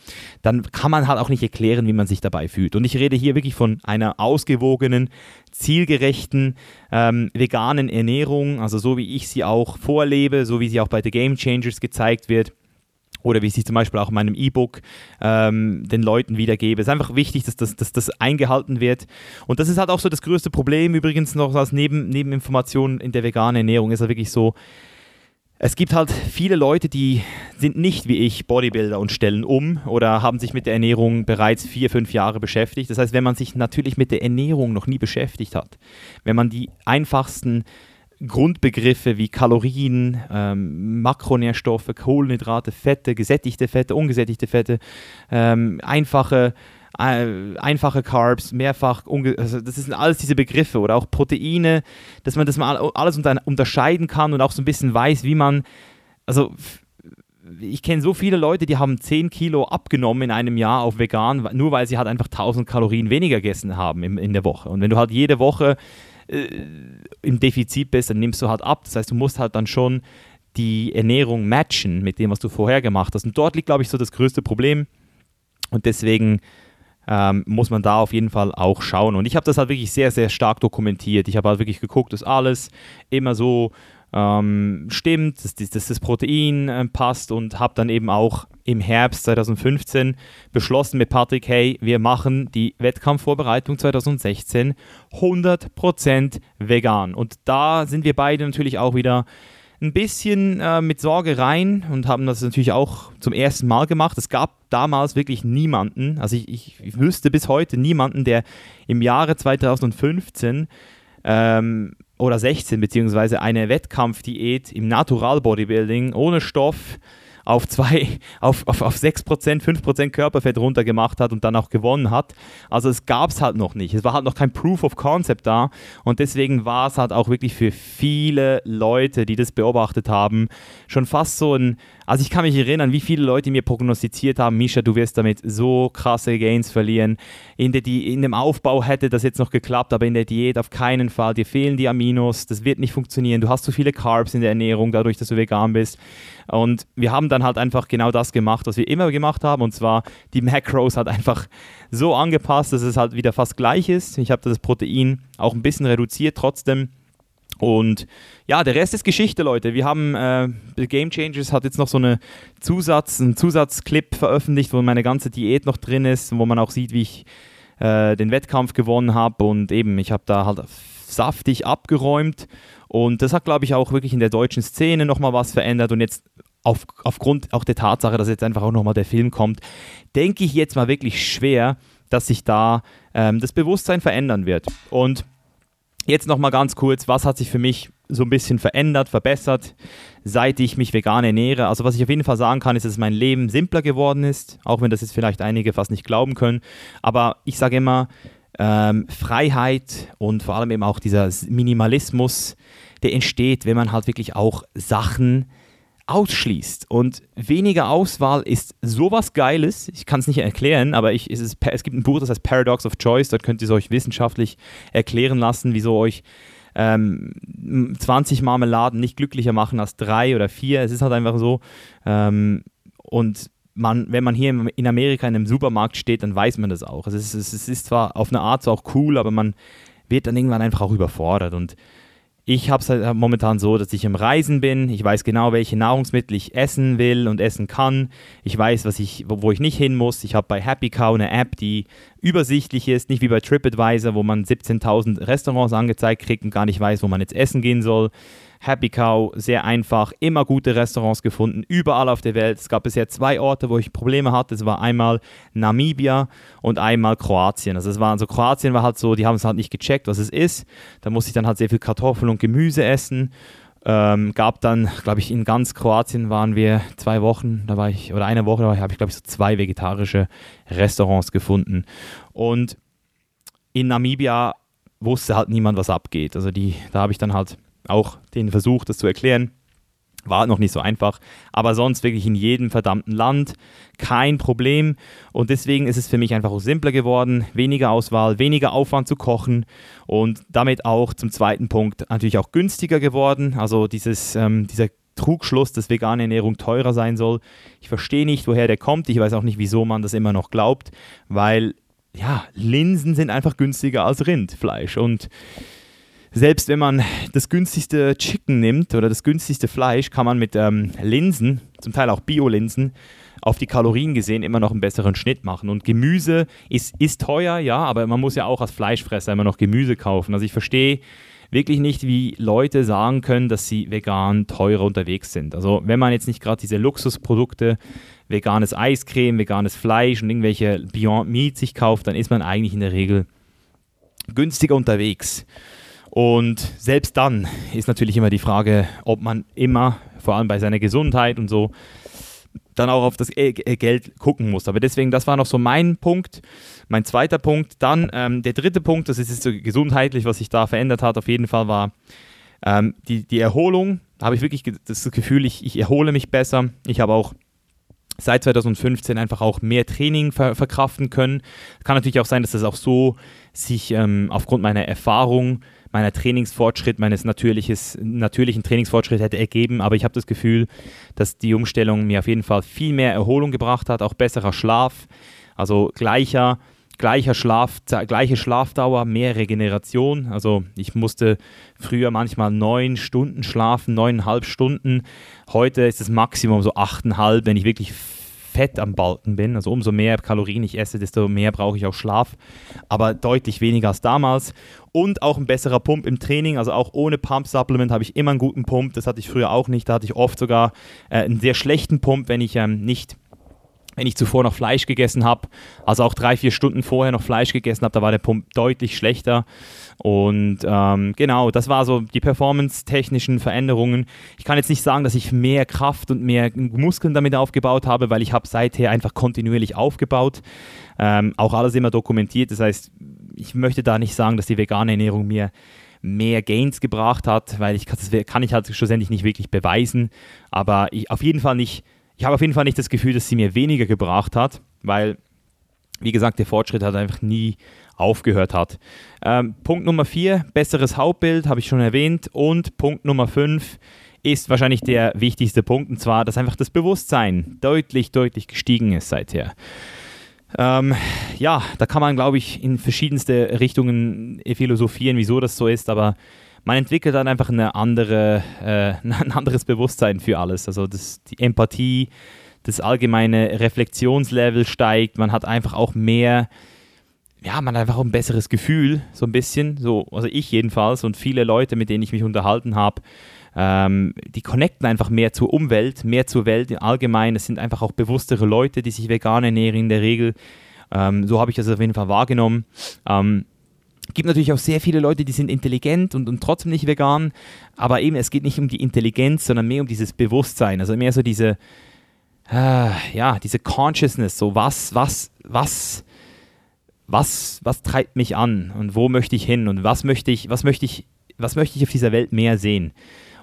dann kann man halt auch nicht erklären, wie man sich dabei fühlt. Und ich rede hier wirklich von einer ausgewogenen, zielgerechten, ähm, veganen Ernährung, also so wie ich sie auch vorlebe, so wie sie auch bei The Game Changers gezeigt wird oder wie ich sie zum Beispiel auch in meinem E-Book ähm, den Leuten wiedergebe. Es ist einfach wichtig, dass das, dass das eingehalten wird. Und das ist halt auch so das größte Problem, übrigens noch als Neben, Nebeninformation in der veganen Ernährung, ist halt wirklich so, es gibt halt viele Leute, die sind nicht wie ich Bodybuilder und stellen um oder haben sich mit der Ernährung bereits vier, fünf Jahre beschäftigt. Das heißt, wenn man sich natürlich mit der Ernährung noch nie beschäftigt hat, wenn man die einfachsten Grundbegriffe wie Kalorien, ähm, Makronährstoffe, Kohlenhydrate, Fette, gesättigte Fette, ungesättigte Fette, ähm, einfache äh, einfache Carbs, mehrfach, also das sind alles diese Begriffe oder auch Proteine, dass man das mal alles unter unterscheiden kann und auch so ein bisschen weiß, wie man, also ich kenne so viele Leute, die haben 10 Kilo abgenommen in einem Jahr auf vegan, nur weil sie halt einfach 1000 Kalorien weniger gegessen haben in, in der Woche. Und wenn du halt jede Woche äh, im Defizit bist, dann nimmst du halt ab. Das heißt, du musst halt dann schon die Ernährung matchen mit dem, was du vorher gemacht hast. Und dort liegt, glaube ich, so das größte Problem. Und deswegen ähm, muss man da auf jeden Fall auch schauen. Und ich habe das halt wirklich sehr, sehr stark dokumentiert. Ich habe halt wirklich geguckt, dass alles immer so ähm, stimmt, dass, dass, das Protein äh, passt und habe dann eben auch im Herbst 2015 beschlossen mit Patrick, hey, wir machen die Wettkampfvorbereitung 2016 100% vegan. Und da sind wir beide natürlich auch wieder ein bisschen äh, mit Sorge rein und haben das natürlich auch zum ersten Mal gemacht. Es gab damals wirklich niemanden, also ich, ich, ich wüsste bis heute niemanden, der im Jahre 2015 ähm, oder 16 beziehungsweise eine Wettkampfdiät im Natural Bodybuilding ohne Stoff auf, zwei, auf, auf, auf 6%, 5% Körperfett runtergemacht hat und dann auch gewonnen hat. Also es gab es halt noch nicht. Es war halt noch kein Proof of Concept da und deswegen war es halt auch wirklich für viele Leute, die das beobachtet haben, schon fast so ein, also ich kann mich erinnern, wie viele Leute mir prognostiziert haben, Misha, du wirst damit so krasse Gains verlieren. In, der, in dem Aufbau hätte das jetzt noch geklappt, aber in der Diät auf keinen Fall. Dir fehlen die Aminos, das wird nicht funktionieren. Du hast zu viele Carbs in der Ernährung, dadurch, dass du vegan bist. Und wir haben dann halt einfach genau das gemacht, was wir immer gemacht haben. Und zwar die Macros hat einfach so angepasst, dass es halt wieder fast gleich ist. Ich habe das Protein auch ein bisschen reduziert trotzdem. Und ja, der Rest ist Geschichte, Leute. Wir haben, äh, Game Changers hat jetzt noch so eine Zusatz, einen Zusatzclip veröffentlicht, wo meine ganze Diät noch drin ist, wo man auch sieht, wie ich äh, den Wettkampf gewonnen habe. Und eben, ich habe da halt saftig abgeräumt. Und das hat, glaube ich, auch wirklich in der deutschen Szene nochmal was verändert. Und jetzt auf, aufgrund auch der Tatsache, dass jetzt einfach auch nochmal der Film kommt, denke ich jetzt mal wirklich schwer, dass sich da ähm, das Bewusstsein verändern wird. Und jetzt nochmal ganz kurz, was hat sich für mich so ein bisschen verändert, verbessert, seit ich mich vegan ernähre? Also was ich auf jeden Fall sagen kann, ist, dass mein Leben simpler geworden ist, auch wenn das jetzt vielleicht einige fast nicht glauben können. Aber ich sage immer, ähm, Freiheit und vor allem eben auch dieser Minimalismus, der entsteht, wenn man halt wirklich auch Sachen ausschließt. Und weniger Auswahl ist sowas Geiles. Ich kann es nicht erklären, aber ich, es, ist, es gibt ein Buch, das heißt Paradox of Choice. Dort könnt ihr es euch wissenschaftlich erklären lassen, wieso euch ähm, 20 Marmeladen nicht glücklicher machen als drei oder vier. Es ist halt einfach so. Ähm, und man, wenn man hier in Amerika in einem Supermarkt steht, dann weiß man das auch. Es ist, es ist zwar auf eine Art zwar auch cool, aber man wird dann irgendwann einfach auch überfordert. Und ich habe es halt momentan so, dass ich im Reisen bin. Ich weiß genau, welche Nahrungsmittel ich essen will und essen kann. Ich weiß, was ich, wo, wo ich nicht hin muss. Ich habe bei Happy Cow eine App, die übersichtlich ist, nicht wie bei TripAdvisor, wo man 17.000 Restaurants angezeigt kriegt und gar nicht weiß, wo man jetzt essen gehen soll. Happy Cow, sehr einfach, immer gute Restaurants gefunden, überall auf der Welt. Es gab bisher zwei Orte, wo ich Probleme hatte. Es war einmal Namibia und einmal Kroatien. Also es war also Kroatien war halt so, die haben es halt nicht gecheckt, was es ist. Da musste ich dann halt sehr viel Kartoffeln und Gemüse essen. Ähm, gab dann, glaube ich, in ganz Kroatien waren wir zwei Wochen, da war ich, oder eine Woche, da habe ich, glaube ich, so zwei vegetarische Restaurants gefunden. Und in Namibia wusste halt niemand, was abgeht. Also die, da habe ich dann halt auch den Versuch, das zu erklären. War noch nicht so einfach, aber sonst wirklich in jedem verdammten Land kein Problem. Und deswegen ist es für mich einfach auch simpler geworden, weniger Auswahl, weniger Aufwand zu kochen und damit auch zum zweiten Punkt natürlich auch günstiger geworden. Also dieses, ähm, dieser Trugschluss, dass vegane Ernährung teurer sein soll. Ich verstehe nicht, woher der kommt. Ich weiß auch nicht, wieso man das immer noch glaubt, weil ja, Linsen sind einfach günstiger als Rindfleisch und selbst wenn man das günstigste Chicken nimmt oder das günstigste Fleisch, kann man mit ähm, Linsen, zum Teil auch Bio-Linsen, auf die Kalorien gesehen immer noch einen besseren Schnitt machen. Und Gemüse ist, ist teuer, ja, aber man muss ja auch als Fleischfresser immer noch Gemüse kaufen. Also ich verstehe wirklich nicht, wie Leute sagen können, dass sie vegan teurer unterwegs sind. Also wenn man jetzt nicht gerade diese Luxusprodukte, veganes Eiscreme, veganes Fleisch und irgendwelche Beyond Meat sich kauft, dann ist man eigentlich in der Regel günstiger unterwegs. Und selbst dann ist natürlich immer die Frage, ob man immer, vor allem bei seiner Gesundheit und so, dann auch auf das Geld gucken muss. Aber deswegen, das war noch so mein Punkt. Mein zweiter Punkt. Dann ähm, der dritte Punkt, das ist so gesundheitlich, was sich da verändert hat, auf jeden Fall war ähm, die, die Erholung. Da habe ich wirklich das Gefühl, ich, ich erhole mich besser. Ich habe auch seit 2015 einfach auch mehr Training ver verkraften können. Kann natürlich auch sein, dass das auch so sich ähm, aufgrund meiner Erfahrung meiner Trainingsfortschritt, meines natürliches, natürlichen Trainingsfortschritt hätte ergeben. Aber ich habe das Gefühl, dass die Umstellung mir auf jeden Fall viel mehr Erholung gebracht hat, auch besserer Schlaf, also gleicher, gleicher Schlaf, gleiche Schlafdauer, mehr Regeneration. Also ich musste früher manchmal neun Stunden schlafen, neuneinhalb Stunden. Heute ist das Maximum so achteinhalb, wenn ich wirklich Fett am Balken bin. Also umso mehr Kalorien ich esse, desto mehr brauche ich auch Schlaf. Aber deutlich weniger als damals. Und auch ein besserer Pump im Training. Also auch ohne Pump-Supplement habe ich immer einen guten Pump. Das hatte ich früher auch nicht. Da hatte ich oft sogar äh, einen sehr schlechten Pump, wenn ich ähm, nicht wenn ich zuvor noch Fleisch gegessen habe, also auch drei, vier Stunden vorher noch Fleisch gegessen habe, da war der Pump deutlich schlechter. Und ähm, genau, das war so die performance-technischen Veränderungen. Ich kann jetzt nicht sagen, dass ich mehr Kraft und mehr Muskeln damit aufgebaut habe, weil ich habe seither einfach kontinuierlich aufgebaut. Ähm, auch alles immer dokumentiert. Das heißt, ich möchte da nicht sagen, dass die vegane Ernährung mir mehr Gains gebracht hat, weil ich das kann ich halt schlussendlich nicht wirklich beweisen. Aber ich, auf jeden Fall nicht ich habe auf jeden Fall nicht das Gefühl, dass sie mir weniger gebracht hat, weil, wie gesagt, der Fortschritt hat einfach nie aufgehört hat. Ähm, Punkt Nummer 4, besseres Hautbild, habe ich schon erwähnt. Und Punkt Nummer 5 ist wahrscheinlich der wichtigste Punkt, und zwar, dass einfach das Bewusstsein deutlich, deutlich gestiegen ist seither. Ähm, ja, da kann man, glaube ich, in verschiedenste Richtungen philosophieren, wieso das so ist, aber man entwickelt dann einfach eine andere, äh, ein anderes Bewusstsein für alles. Also das, die Empathie, das allgemeine Reflexionslevel steigt, man hat einfach auch mehr, ja, man hat einfach ein besseres Gefühl, so ein bisschen, so, also ich jedenfalls und viele Leute, mit denen ich mich unterhalten habe, ähm, die connecten einfach mehr zur Umwelt, mehr zur Welt allgemein. Es sind einfach auch bewusstere Leute, die sich vegan ernähren in der Regel. Ähm, so habe ich das auf jeden Fall wahrgenommen. Ähm, gibt natürlich auch sehr viele Leute, die sind intelligent und, und trotzdem nicht vegan. Aber eben, es geht nicht um die Intelligenz, sondern mehr um dieses Bewusstsein. Also mehr so diese, äh, ja, diese Consciousness. So was, was, was, was, was treibt mich an und wo möchte ich hin und was möchte ich, was möchte ich, was möchte ich auf dieser Welt mehr sehen?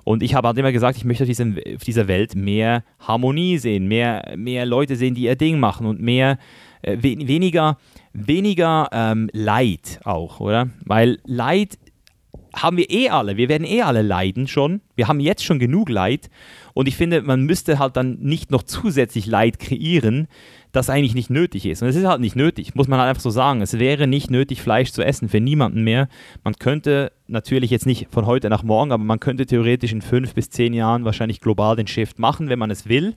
Und ich habe halt immer gesagt, ich möchte auf, diesem, auf dieser Welt mehr Harmonie sehen, mehr, mehr Leute sehen, die ihr Ding machen und mehr, äh, we weniger, weniger ähm, Leid auch, oder? Weil Leid haben wir eh alle. Wir werden eh alle leiden schon. Wir haben jetzt schon genug Leid. Und ich finde, man müsste halt dann nicht noch zusätzlich Leid kreieren, das eigentlich nicht nötig ist. Und es ist halt nicht nötig, muss man halt einfach so sagen. Es wäre nicht nötig, Fleisch zu essen für niemanden mehr. Man könnte natürlich jetzt nicht von heute nach morgen, aber man könnte theoretisch in fünf bis zehn Jahren wahrscheinlich global den Shift machen, wenn man es will.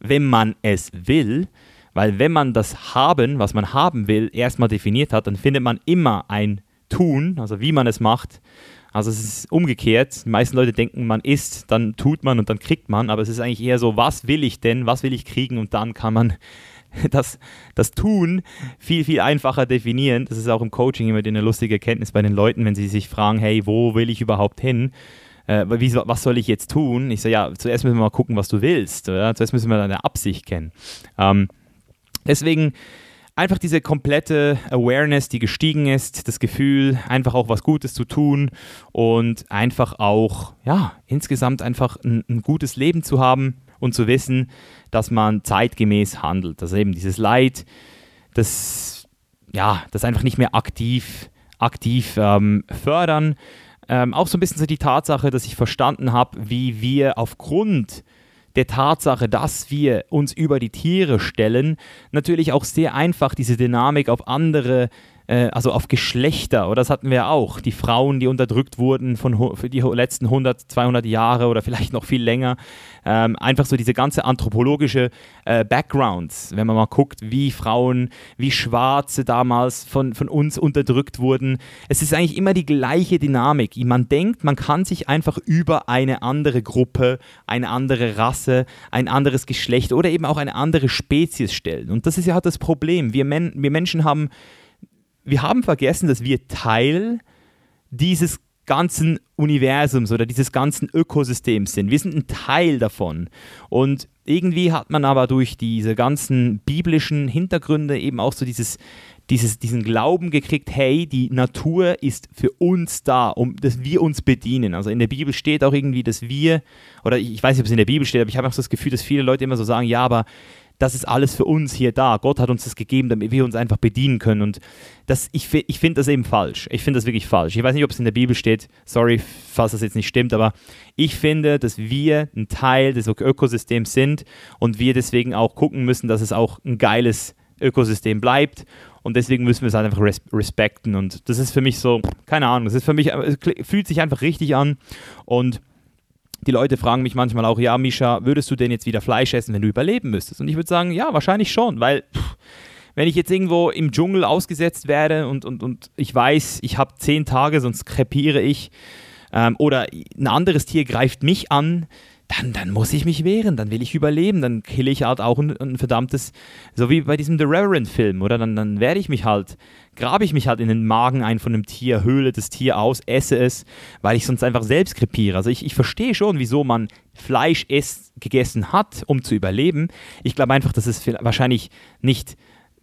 Wenn man es will. Weil wenn man das haben, was man haben will, erstmal definiert hat, dann findet man immer ein Tun, also wie man es macht. Also es ist umgekehrt. Die meisten Leute denken, man isst, dann tut man und dann kriegt man. Aber es ist eigentlich eher so, was will ich denn, was will ich kriegen und dann kann man das, das Tun viel, viel einfacher definieren. Das ist auch im Coaching immer eine lustige Erkenntnis bei den Leuten, wenn sie sich fragen, hey, wo will ich überhaupt hin? Äh, wie, was soll ich jetzt tun? Ich sage, ja, zuerst müssen wir mal gucken, was du willst. Oder? Zuerst müssen wir deine Absicht kennen. Ähm, deswegen einfach diese komplette Awareness, die gestiegen ist, das Gefühl, einfach auch was Gutes zu tun und einfach auch, ja, insgesamt einfach ein, ein gutes Leben zu haben und zu wissen, dass man zeitgemäß handelt. Also eben dieses Leid, das, ja, das einfach nicht mehr aktiv, aktiv ähm, fördern. Ähm, auch so ein bisschen so die Tatsache, dass ich verstanden habe, wie wir aufgrund der Tatsache, dass wir uns über die Tiere stellen, natürlich auch sehr einfach diese Dynamik auf andere äh, also auf Geschlechter, oder das hatten wir auch, die Frauen, die unterdrückt wurden von, für die letzten 100, 200 Jahre oder vielleicht noch viel länger. Ähm, einfach so diese ganze anthropologische äh, Backgrounds, wenn man mal guckt, wie Frauen, wie Schwarze damals von, von uns unterdrückt wurden. Es ist eigentlich immer die gleiche Dynamik. Man denkt, man kann sich einfach über eine andere Gruppe, eine andere Rasse, ein anderes Geschlecht oder eben auch eine andere Spezies stellen. Und das ist ja halt das Problem. Wir, Men wir Menschen haben wir haben vergessen, dass wir Teil dieses ganzen Universums oder dieses ganzen Ökosystems sind. Wir sind ein Teil davon. Und irgendwie hat man aber durch diese ganzen biblischen Hintergründe eben auch so dieses, dieses, diesen Glauben gekriegt, hey, die Natur ist für uns da, um dass wir uns bedienen. Also in der Bibel steht auch irgendwie, dass wir, oder ich weiß nicht, ob es in der Bibel steht, aber ich habe auch das Gefühl, dass viele Leute immer so sagen, ja, aber das ist alles für uns hier da. Gott hat uns das gegeben, damit wir uns einfach bedienen können. Und das, ich, ich finde das eben falsch. Ich finde das wirklich falsch. Ich weiß nicht, ob es in der Bibel steht. Sorry, falls das jetzt nicht stimmt, aber ich finde, dass wir ein Teil des Ökosystems sind und wir deswegen auch gucken müssen, dass es auch ein geiles Ökosystem bleibt. Und deswegen müssen wir es halt einfach res respekten. Und das ist für mich so, keine Ahnung, das ist für mich, es fühlt sich einfach richtig an. Und die Leute fragen mich manchmal auch, ja, Misha, würdest du denn jetzt wieder Fleisch essen, wenn du überleben müsstest? Und ich würde sagen, ja, wahrscheinlich schon, weil pff, wenn ich jetzt irgendwo im Dschungel ausgesetzt werde und, und, und ich weiß, ich habe zehn Tage, sonst krepiere ich, ähm, oder ein anderes Tier greift mich an, dann, dann muss ich mich wehren, dann will ich überleben, dann kill ich halt auch ein, ein verdammtes, so wie bei diesem The Reverend-Film, oder? Dann, dann werde ich mich halt, grabe ich mich halt in den Magen ein von einem Tier, höhle das Tier aus, esse es, weil ich sonst einfach selbst krepiere. Also ich, ich verstehe schon, wieso man Fleisch ess, gegessen hat, um zu überleben. Ich glaube einfach, dass es wahrscheinlich nicht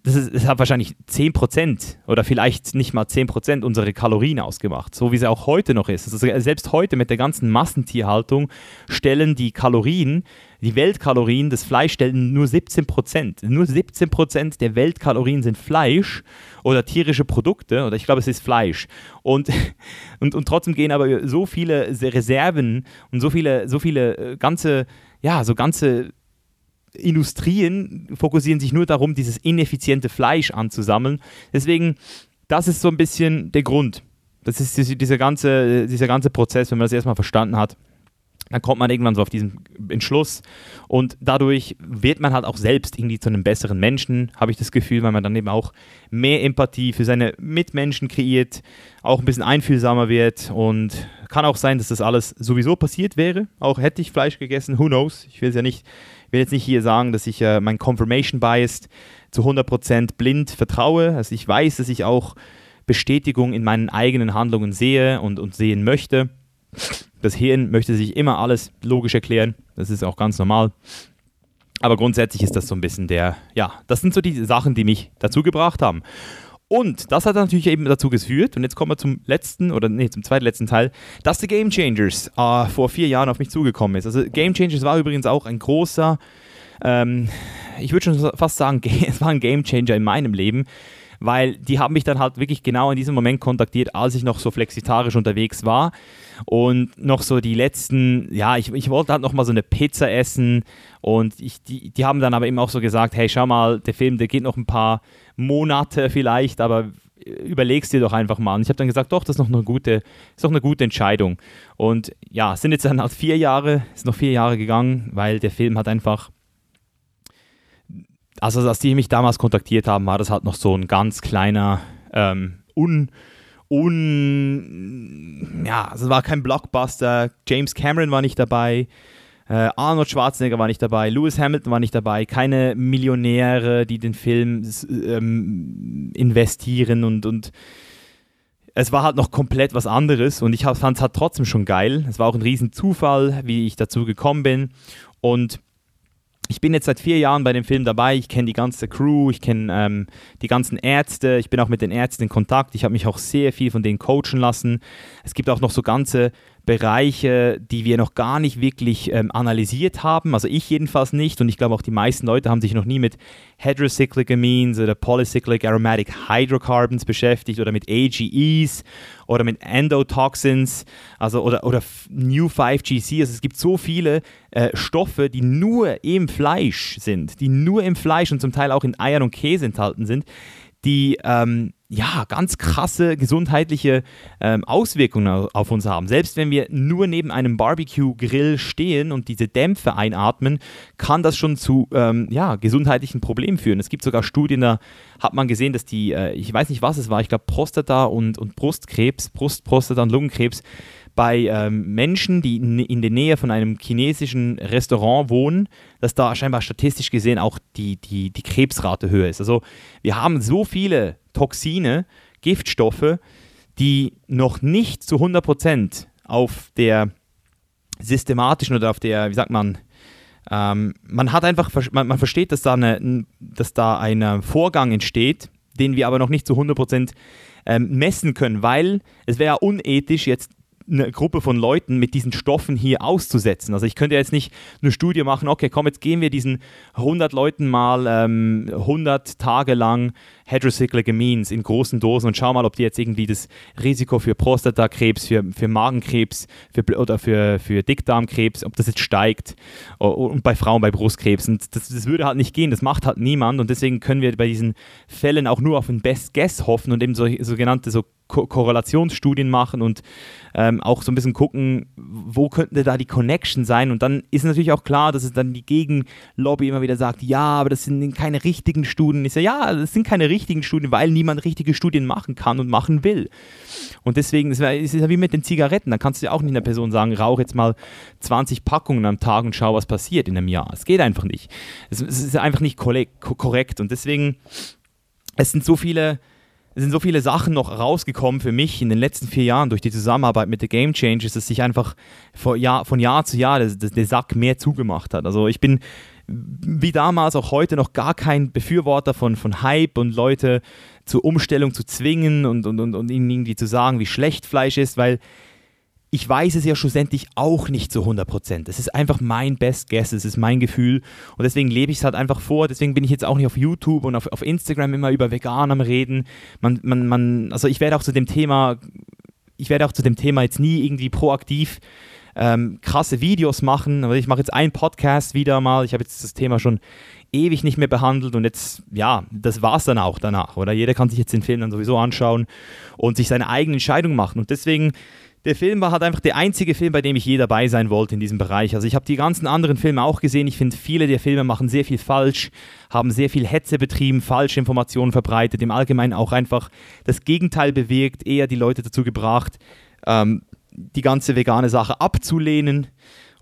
das, ist, das hat wahrscheinlich 10% oder vielleicht nicht mal 10% unserer Kalorien ausgemacht, so wie es auch heute noch ist. Also selbst heute mit der ganzen Massentierhaltung stellen die Kalorien, die Weltkalorien des Fleisch stellen nur 17%. Nur 17% der Weltkalorien sind Fleisch oder tierische Produkte, oder ich glaube, es ist Fleisch. Und, und, und trotzdem gehen aber so viele Reserven und so viele, so viele äh, ganze, ja, so ganze Industrien fokussieren sich nur darum, dieses ineffiziente Fleisch anzusammeln. Deswegen, das ist so ein bisschen der Grund. Das ist dieser ganze, dieser ganze Prozess, wenn man das erstmal verstanden hat dann kommt man irgendwann so auf diesen Entschluss und dadurch wird man halt auch selbst irgendwie zu einem besseren Menschen, habe ich das Gefühl, weil man dann eben auch mehr Empathie für seine Mitmenschen kreiert, auch ein bisschen einfühlsamer wird und kann auch sein, dass das alles sowieso passiert wäre. Auch hätte ich Fleisch gegessen, who knows? Ich will es ja nicht, will jetzt nicht hier sagen, dass ich äh, mein Confirmation Bias zu 100% blind vertraue. Also ich weiß, dass ich auch Bestätigung in meinen eigenen Handlungen sehe und, und sehen möchte. Das Hirn möchte sich immer alles logisch erklären. Das ist auch ganz normal. Aber grundsätzlich ist das so ein bisschen der, ja, das sind so die Sachen, die mich dazu gebracht haben. Und das hat natürlich eben dazu geführt, und jetzt kommen wir zum letzten, oder nee, zum zweitletzten Teil, dass The Game Changers äh, vor vier Jahren auf mich zugekommen ist. Also Game Changers war übrigens auch ein großer, ähm, ich würde schon fast sagen, es war ein Game Changer in meinem Leben, weil die haben mich dann halt wirklich genau in diesem Moment kontaktiert, als ich noch so flexitarisch unterwegs war und noch so die letzten, ja, ich, ich wollte halt noch mal so eine Pizza essen und ich, die, die haben dann aber eben auch so gesagt, hey, schau mal, der Film, der geht noch ein paar Monate vielleicht, aber überlegst dir doch einfach mal. Und ich habe dann gesagt, doch, das ist noch eine gute, ist doch eine gute Entscheidung. Und ja, es sind jetzt dann halt vier Jahre, ist noch vier Jahre gegangen, weil der Film hat einfach also als die mich damals kontaktiert haben, war das halt noch so ein ganz kleiner, ähm, un, un, ja, also es war kein Blockbuster. James Cameron war nicht dabei, äh, Arnold Schwarzenegger war nicht dabei, Lewis Hamilton war nicht dabei, keine Millionäre, die den Film ähm, investieren und, und es war halt noch komplett was anderes und ich fand es halt trotzdem schon geil. Es war auch ein Riesenzufall, wie ich dazu gekommen bin und ich bin jetzt seit vier Jahren bei dem Film dabei. Ich kenne die ganze Crew, ich kenne ähm, die ganzen Ärzte, ich bin auch mit den Ärzten in Kontakt. Ich habe mich auch sehr viel von denen coachen lassen. Es gibt auch noch so ganze Bereiche, die wir noch gar nicht wirklich ähm, analysiert haben. Also ich jedenfalls nicht und ich glaube auch die meisten Leute haben sich noch nie mit Heterocyclic Amines oder Polycyclic Aromatic Hydrocarbons beschäftigt oder mit AGEs oder mit Endotoxins also oder, oder New 5GC. Also es gibt so viele äh, Stoffe, die nur im Fleisch sind, die nur im Fleisch und zum Teil auch in Eiern und Käse enthalten sind, die ähm, ja, ganz krasse gesundheitliche ähm, Auswirkungen auf uns haben. Selbst wenn wir nur neben einem Barbecue-Grill stehen und diese Dämpfe einatmen, kann das schon zu ähm, ja, gesundheitlichen Problemen führen. Es gibt sogar Studien, da hat man gesehen, dass die, äh, ich weiß nicht, was es war, ich glaube Prostata und, und Brustkrebs, Brust, Prostata und Lungenkrebs, bei ähm, Menschen, die in, in, der Nähe von einem chinesischen Restaurant wohnen, dass da scheinbar statistisch gesehen auch die, die, die Krebsrate höher ist. Also wir haben so viele Toxine, Giftstoffe, die noch nicht zu 100% auf der systematischen oder auf der, wie sagt man, ähm, man hat einfach, man, man versteht, dass da, eine, dass da ein Vorgang entsteht, den wir aber noch nicht zu 100% ähm, messen können, weil es wäre ja unethisch, jetzt eine Gruppe von Leuten mit diesen Stoffen hier auszusetzen. Also ich könnte jetzt nicht eine Studie machen, okay, komm, jetzt gehen wir diesen 100 Leuten mal ähm, 100 Tage lang Heterocyclic Amines in großen Dosen und schau mal, ob die jetzt irgendwie das Risiko für Prostatakrebs, für, für Magenkrebs für, oder für, für Dickdarmkrebs, ob das jetzt steigt und bei Frauen bei Brustkrebs. Und das, das würde halt nicht gehen, das macht halt niemand und deswegen können wir bei diesen Fällen auch nur auf ein Best Guess hoffen und eben so, sogenannte so Ko Korrelationsstudien machen und ähm, auch so ein bisschen gucken, wo könnte da die Connection sein. Und dann ist natürlich auch klar, dass es dann die Gegenlobby immer wieder sagt, ja, aber das sind keine richtigen Studien. Ich sage, ja, das sind keine richtigen Studien, weil niemand richtige Studien machen kann und machen will. Und deswegen, es ist ja wie mit den Zigaretten. Da kannst du ja auch nicht einer Person sagen, rauch jetzt mal 20 Packungen am Tag und schau, was passiert in einem Jahr. Es geht einfach nicht. Es, es ist einfach nicht korrekt. Und deswegen, es sind so viele es sind so viele Sachen noch rausgekommen für mich in den letzten vier Jahren durch die Zusammenarbeit mit The Game Changers, dass sich einfach von Jahr, von Jahr zu Jahr der, der Sack mehr zugemacht hat. Also ich bin wie damals auch heute noch gar kein Befürworter von, von Hype und Leute zur Umstellung zu zwingen und, und, und, und ihnen irgendwie zu sagen, wie schlecht Fleisch ist, weil ich weiß es ja schlussendlich auch nicht zu 100%. Es ist einfach mein Best Guess, es ist mein Gefühl und deswegen lebe ich es halt einfach vor. Deswegen bin ich jetzt auch nicht auf YouTube und auf, auf Instagram immer über Vegan am Reden. Man, man, man, also ich werde auch zu dem Thema, ich werde auch zu dem Thema jetzt nie irgendwie proaktiv ähm, krasse Videos machen. Aber ich mache jetzt einen Podcast wieder mal. Ich habe jetzt das Thema schon ewig nicht mehr behandelt und jetzt, ja, das war es dann auch danach, oder? Jeder kann sich jetzt den Film dann sowieso anschauen und sich seine eigene Entscheidung machen. Und deswegen der Film war halt einfach der einzige Film, bei dem ich je dabei sein wollte in diesem Bereich. Also ich habe die ganzen anderen Filme auch gesehen. Ich finde, viele der Filme machen sehr viel falsch, haben sehr viel Hetze betrieben, falsche Informationen verbreitet, im Allgemeinen auch einfach das Gegenteil bewirkt, eher die Leute dazu gebracht, ähm, die ganze vegane Sache abzulehnen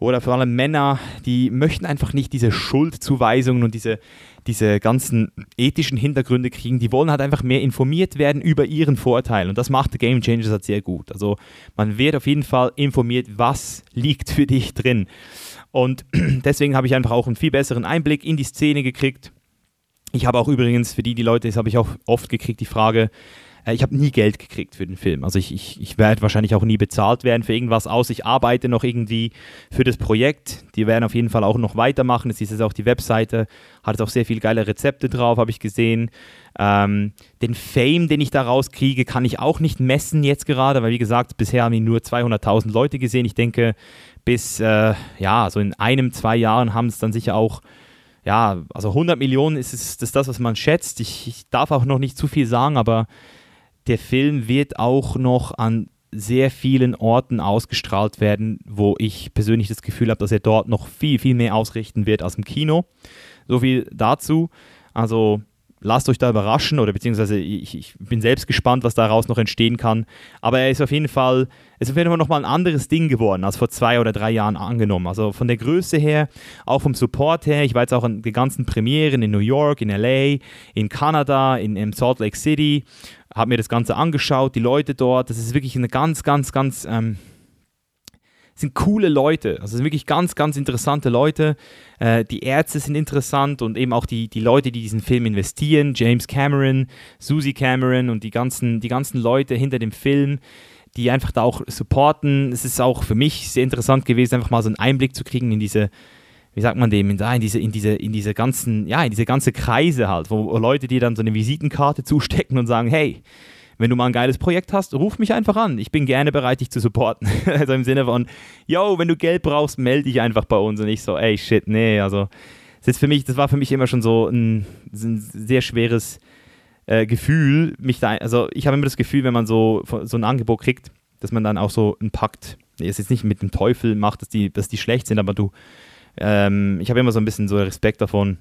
oder vor allem Männer, die möchten einfach nicht diese Schuldzuweisungen und diese, diese ganzen ethischen Hintergründe kriegen. Die wollen halt einfach mehr informiert werden über ihren Vorteil. Und das macht Game Changers halt sehr gut. Also man wird auf jeden Fall informiert, was liegt für dich drin. Und deswegen habe ich einfach auch einen viel besseren Einblick in die Szene gekriegt Ich habe auch übrigens, für die, die Leute, das habe ich auch oft gekriegt, die Frage, ich habe nie Geld gekriegt für den Film. Also ich, ich, ich werde wahrscheinlich auch nie bezahlt werden für irgendwas, außer ich arbeite noch irgendwie für das Projekt. Die werden auf jeden Fall auch noch weitermachen. Das ist jetzt auch die Webseite, hat jetzt auch sehr viele geile Rezepte drauf, habe ich gesehen. Ähm, den Fame, den ich daraus kriege, kann ich auch nicht messen jetzt gerade, weil wie gesagt, bisher haben ihn nur 200.000 Leute gesehen. Ich denke, bis, äh, ja, so in einem, zwei Jahren haben es dann sicher auch ja, also 100 Millionen ist, ist, ist das, was man schätzt. Ich, ich, darf auch noch nicht zu viel sagen, aber der Film wird auch noch an sehr vielen Orten ausgestrahlt werden, wo ich persönlich das Gefühl habe, dass er dort noch viel, viel mehr ausrichten wird als im Kino. So viel dazu. Also lasst euch da überraschen oder beziehungsweise ich, ich, bin selbst gespannt, was daraus noch entstehen kann. Aber er ist auf jeden Fall, es ist auf jeden Fall nochmal ein anderes Ding geworden als vor zwei oder drei Jahren angenommen. Also von der Größe her, auch vom Support her. Ich war jetzt auch an den ganzen Premieren in New York, in LA, in Kanada, in, in Salt Lake City, habe mir das Ganze angeschaut, die Leute dort. Das ist wirklich eine ganz, ganz, ganz ähm, sind coole Leute. Also sind wirklich ganz, ganz interessante Leute. Äh, die Ärzte sind interessant und eben auch die, die Leute, die diesen Film investieren. James Cameron, Susie Cameron und die ganzen, die ganzen Leute hinter dem Film, die einfach da auch supporten. Es ist auch für mich sehr interessant gewesen, einfach mal so einen Einblick zu kriegen in diese, wie sagt man dem, in, diese, in, diese, in diese ganzen, ja, in diese ganze Kreise halt, wo Leute dir dann so eine Visitenkarte zustecken und sagen, hey, wenn du mal ein geiles Projekt hast, ruf mich einfach an. Ich bin gerne bereit, dich zu supporten. also im Sinne von, yo, wenn du Geld brauchst, melde dich einfach bei uns. Und ich so, ey, shit, nee, also das, ist für mich, das war für mich immer schon so ein, ein sehr schweres äh, Gefühl. Mich da, also ich habe immer das Gefühl, wenn man so, so ein Angebot kriegt, dass man dann auch so einen Pakt, ist jetzt nicht mit dem Teufel macht, dass die, dass die schlecht sind, aber du, ähm, ich habe immer so ein bisschen so Respekt davon,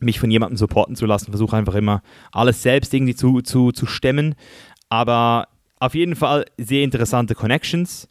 mich von jemandem supporten zu lassen, versuche einfach immer alles selbst irgendwie zu, zu, zu stemmen. Aber auf jeden Fall sehr interessante Connections.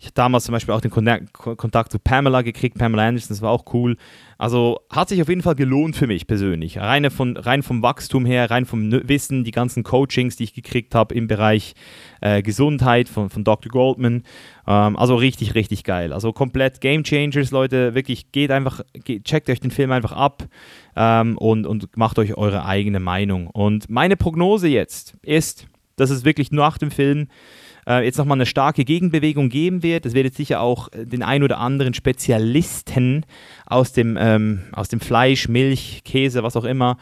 Ich habe damals zum Beispiel auch den Kontakt zu Pamela gekriegt, Pamela Anderson, das war auch cool. Also hat sich auf jeden Fall gelohnt für mich persönlich. Rein, von, rein vom Wachstum her, rein vom Wissen, die ganzen Coachings, die ich gekriegt habe im Bereich äh, Gesundheit von, von Dr. Goldman. Ähm, also richtig, richtig geil. Also komplett Game Changers, Leute. Wirklich, geht einfach, geht, checkt euch den Film einfach ab ähm, und, und macht euch eure eigene Meinung. Und meine Prognose jetzt ist, dass es wirklich nach dem Film äh, jetzt nochmal eine starke Gegenbewegung geben wird. Es wird jetzt sicher auch äh, den ein oder anderen Spezialisten aus dem, ähm, aus dem Fleisch, Milch, Käse, was auch immer,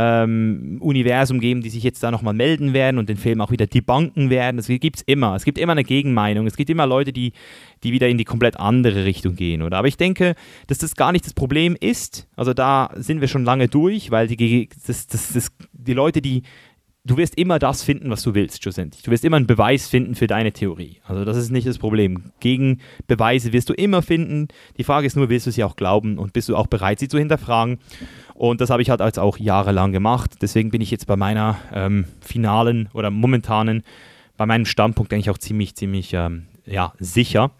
ähm, Universum geben, die sich jetzt da nochmal melden werden und den Film auch wieder debunken werden. Das gibt es immer. Es gibt immer eine Gegenmeinung. Es gibt immer Leute, die, die wieder in die komplett andere Richtung gehen. Oder? Aber ich denke, dass das gar nicht das Problem ist. Also da sind wir schon lange durch, weil die, das, das, das, die Leute, die du wirst immer das finden, was du willst, schlussendlich. Du wirst immer einen Beweis finden für deine Theorie. Also das ist nicht das Problem. Gegen Beweise wirst du immer finden. Die Frage ist nur, willst du sie auch glauben und bist du auch bereit, sie zu hinterfragen? Und das habe ich halt als auch jahrelang gemacht. Deswegen bin ich jetzt bei meiner ähm, finalen oder momentanen, bei meinem Standpunkt eigentlich auch ziemlich, ziemlich ähm, ja, sicher.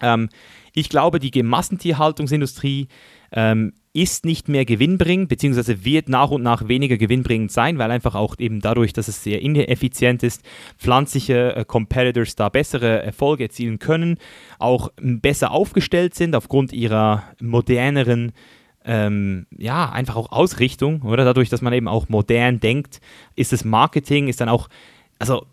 Ähm, ich glaube, die Massentierhaltungsindustrie ähm, ist nicht mehr gewinnbringend, beziehungsweise wird nach und nach weniger gewinnbringend sein, weil einfach auch eben dadurch, dass es sehr ineffizient ist, pflanzliche äh, Competitors da bessere Erfolge erzielen können, auch besser aufgestellt sind aufgrund ihrer moderneren ähm, ja, einfach auch Ausrichtung, oder? Dadurch, dass man eben auch modern denkt, ist das Marketing, ist dann auch, also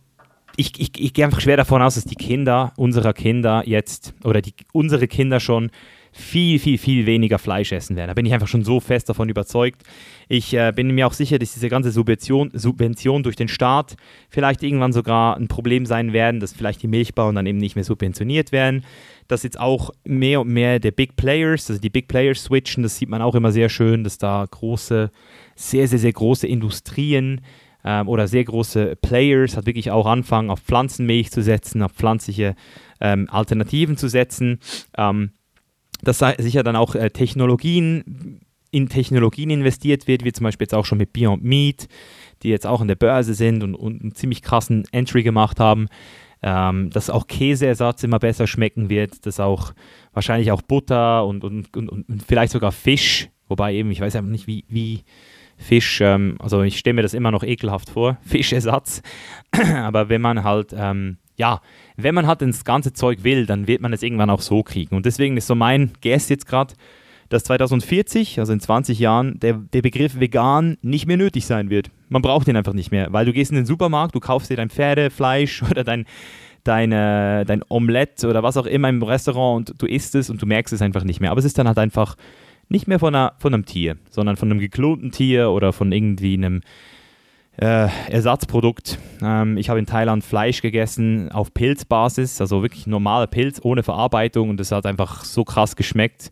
ich, ich, ich gehe einfach schwer davon aus, dass die Kinder unserer Kinder jetzt, oder die, unsere Kinder schon viel, viel, viel weniger Fleisch essen werden. Da bin ich einfach schon so fest davon überzeugt. Ich äh, bin mir auch sicher, dass diese ganze Subvention, Subvention durch den Staat vielleicht irgendwann sogar ein Problem sein werden, dass vielleicht die Milchbauern dann eben nicht mehr subventioniert werden. Dass jetzt auch mehr und mehr der Big Players, also die Big Players switchen, das sieht man auch immer sehr schön, dass da große, sehr, sehr, sehr große Industrien ähm, oder sehr große Players hat wirklich auch anfangen, auf Pflanzenmilch zu setzen, auf pflanzliche ähm, Alternativen zu setzen. Ähm, dass sicher dann auch äh, Technologien in Technologien investiert wird, wie zum Beispiel jetzt auch schon mit Beyond Meat, die jetzt auch an der Börse sind und, und einen ziemlich krassen Entry gemacht haben. Ähm, dass auch Käseersatz immer besser schmecken wird, dass auch wahrscheinlich auch Butter und, und, und, und vielleicht sogar Fisch, wobei eben, ich weiß einfach nicht, wie, wie Fisch, ähm, also ich stelle mir das immer noch ekelhaft vor, Fischersatz, aber wenn man halt ähm, ja, wenn man halt ins ganze Zeug will, dann wird man es irgendwann auch so kriegen. Und deswegen ist so mein Guess jetzt gerade, dass 2040, also in 20 Jahren, der, der Begriff vegan nicht mehr nötig sein wird. Man braucht den einfach nicht mehr, weil du gehst in den Supermarkt, du kaufst dir dein Pferdefleisch oder dein, deine, dein Omelette oder was auch immer im Restaurant und du isst es und du merkst es einfach nicht mehr. Aber es ist dann halt einfach nicht mehr von, einer, von einem Tier, sondern von einem geklonten Tier oder von irgendwie einem äh, Ersatzprodukt. Ähm, ich habe in Thailand Fleisch gegessen auf Pilzbasis, also wirklich normaler Pilz ohne Verarbeitung und es hat einfach so krass geschmeckt,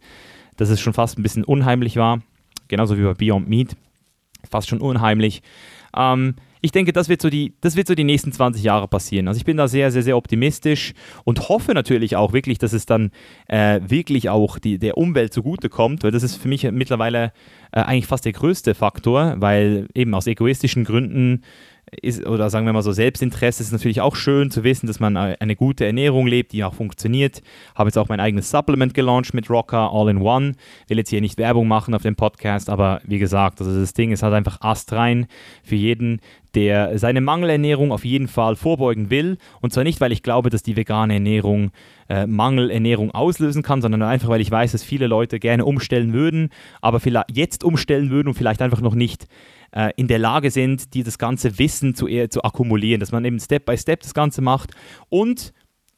dass es schon fast ein bisschen unheimlich war. Genauso wie bei Beyond Meat. Fast schon unheimlich. Ähm, ich denke, das wird, so die, das wird so die nächsten 20 Jahre passieren. Also ich bin da sehr, sehr, sehr optimistisch und hoffe natürlich auch wirklich, dass es dann äh, wirklich auch die, der Umwelt zugutekommt, weil das ist für mich mittlerweile äh, eigentlich fast der größte Faktor, weil eben aus egoistischen Gründen ist, oder sagen wir mal so Selbstinteresse ist natürlich auch schön zu wissen, dass man eine gute Ernährung lebt, die auch funktioniert. Habe jetzt auch mein eigenes Supplement gelauncht mit Rocker All in One. Will jetzt hier nicht Werbung machen auf dem Podcast, aber wie gesagt, also das Ding ist halt einfach astrein für jeden, der seine Mangelernährung auf jeden Fall vorbeugen will. Und zwar nicht, weil ich glaube, dass die vegane Ernährung äh, Mangelernährung auslösen kann, sondern einfach, weil ich weiß, dass viele Leute gerne umstellen würden, aber vielleicht jetzt umstellen würden und vielleicht einfach noch nicht äh, in der Lage sind, dieses ganze Wissen zu, zu akkumulieren, dass man eben Step by Step das Ganze macht und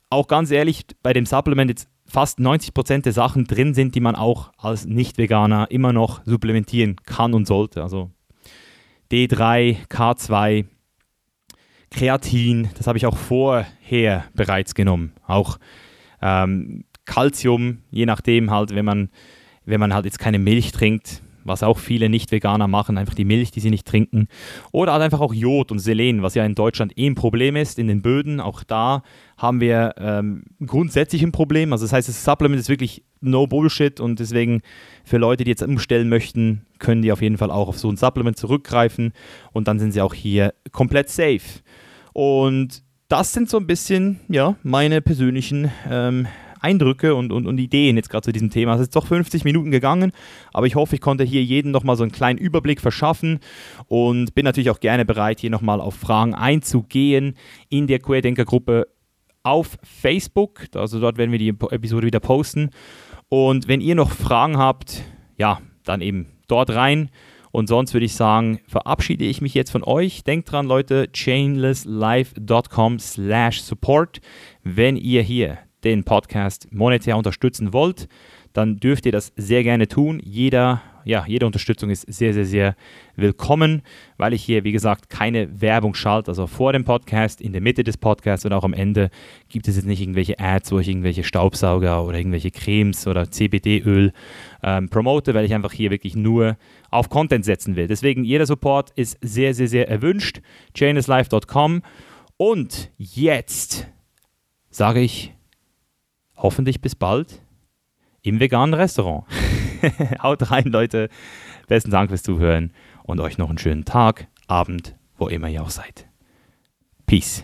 auch ganz ehrlich, bei dem Supplement jetzt fast 90% der Sachen drin sind, die man auch als Nicht-Veganer immer noch supplementieren kann und sollte. Also D3, K2, Kreatin, das habe ich auch vorher bereits genommen. Auch ähm, Calcium, je nachdem halt, wenn man, wenn man halt jetzt keine Milch trinkt, was auch viele Nicht-Veganer machen, einfach die Milch, die sie nicht trinken. Oder halt einfach auch Jod und Selen, was ja in Deutschland eh ein Problem ist, in den Böden. Auch da haben wir ähm, grundsätzlich ein Problem. Also das heißt, das Supplement ist wirklich no Bullshit und deswegen für Leute, die jetzt umstellen möchten, können die auf jeden Fall auch auf so ein Supplement zurückgreifen und dann sind sie auch hier komplett safe. Und das sind so ein bisschen, ja, meine persönlichen ähm, Eindrücke und, und, und Ideen jetzt gerade zu diesem Thema. Es ist doch 50 Minuten gegangen, aber ich hoffe, ich konnte hier jedem nochmal so einen kleinen Überblick verschaffen und bin natürlich auch gerne bereit, hier nochmal auf Fragen einzugehen in der Querdenker-Gruppe auf Facebook. Also dort werden wir die Episode wieder posten. Und wenn ihr noch Fragen habt, ja, dann eben dort rein. Und sonst würde ich sagen, verabschiede ich mich jetzt von euch. Denkt dran, Leute, chainlesslife.com slash support. Wenn ihr hier den Podcast monetär unterstützen wollt, dann dürft ihr das sehr gerne tun. Jeder, ja, jede Unterstützung ist sehr, sehr, sehr willkommen, weil ich hier, wie gesagt, keine Werbung schalte. Also vor dem Podcast, in der Mitte des Podcasts und auch am Ende gibt es jetzt nicht irgendwelche Ads, wo ich irgendwelche Staubsauger oder irgendwelche Cremes oder CBD-Öl ähm, promote, weil ich einfach hier wirklich nur auf Content setzen will. Deswegen, jeder Support ist sehr, sehr, sehr erwünscht. chainislife.com und jetzt sage ich hoffentlich bis bald im veganen Restaurant. Haut rein, Leute. Besten Dank fürs Zuhören und euch noch einen schönen Tag, Abend, wo immer ihr auch seid. Peace.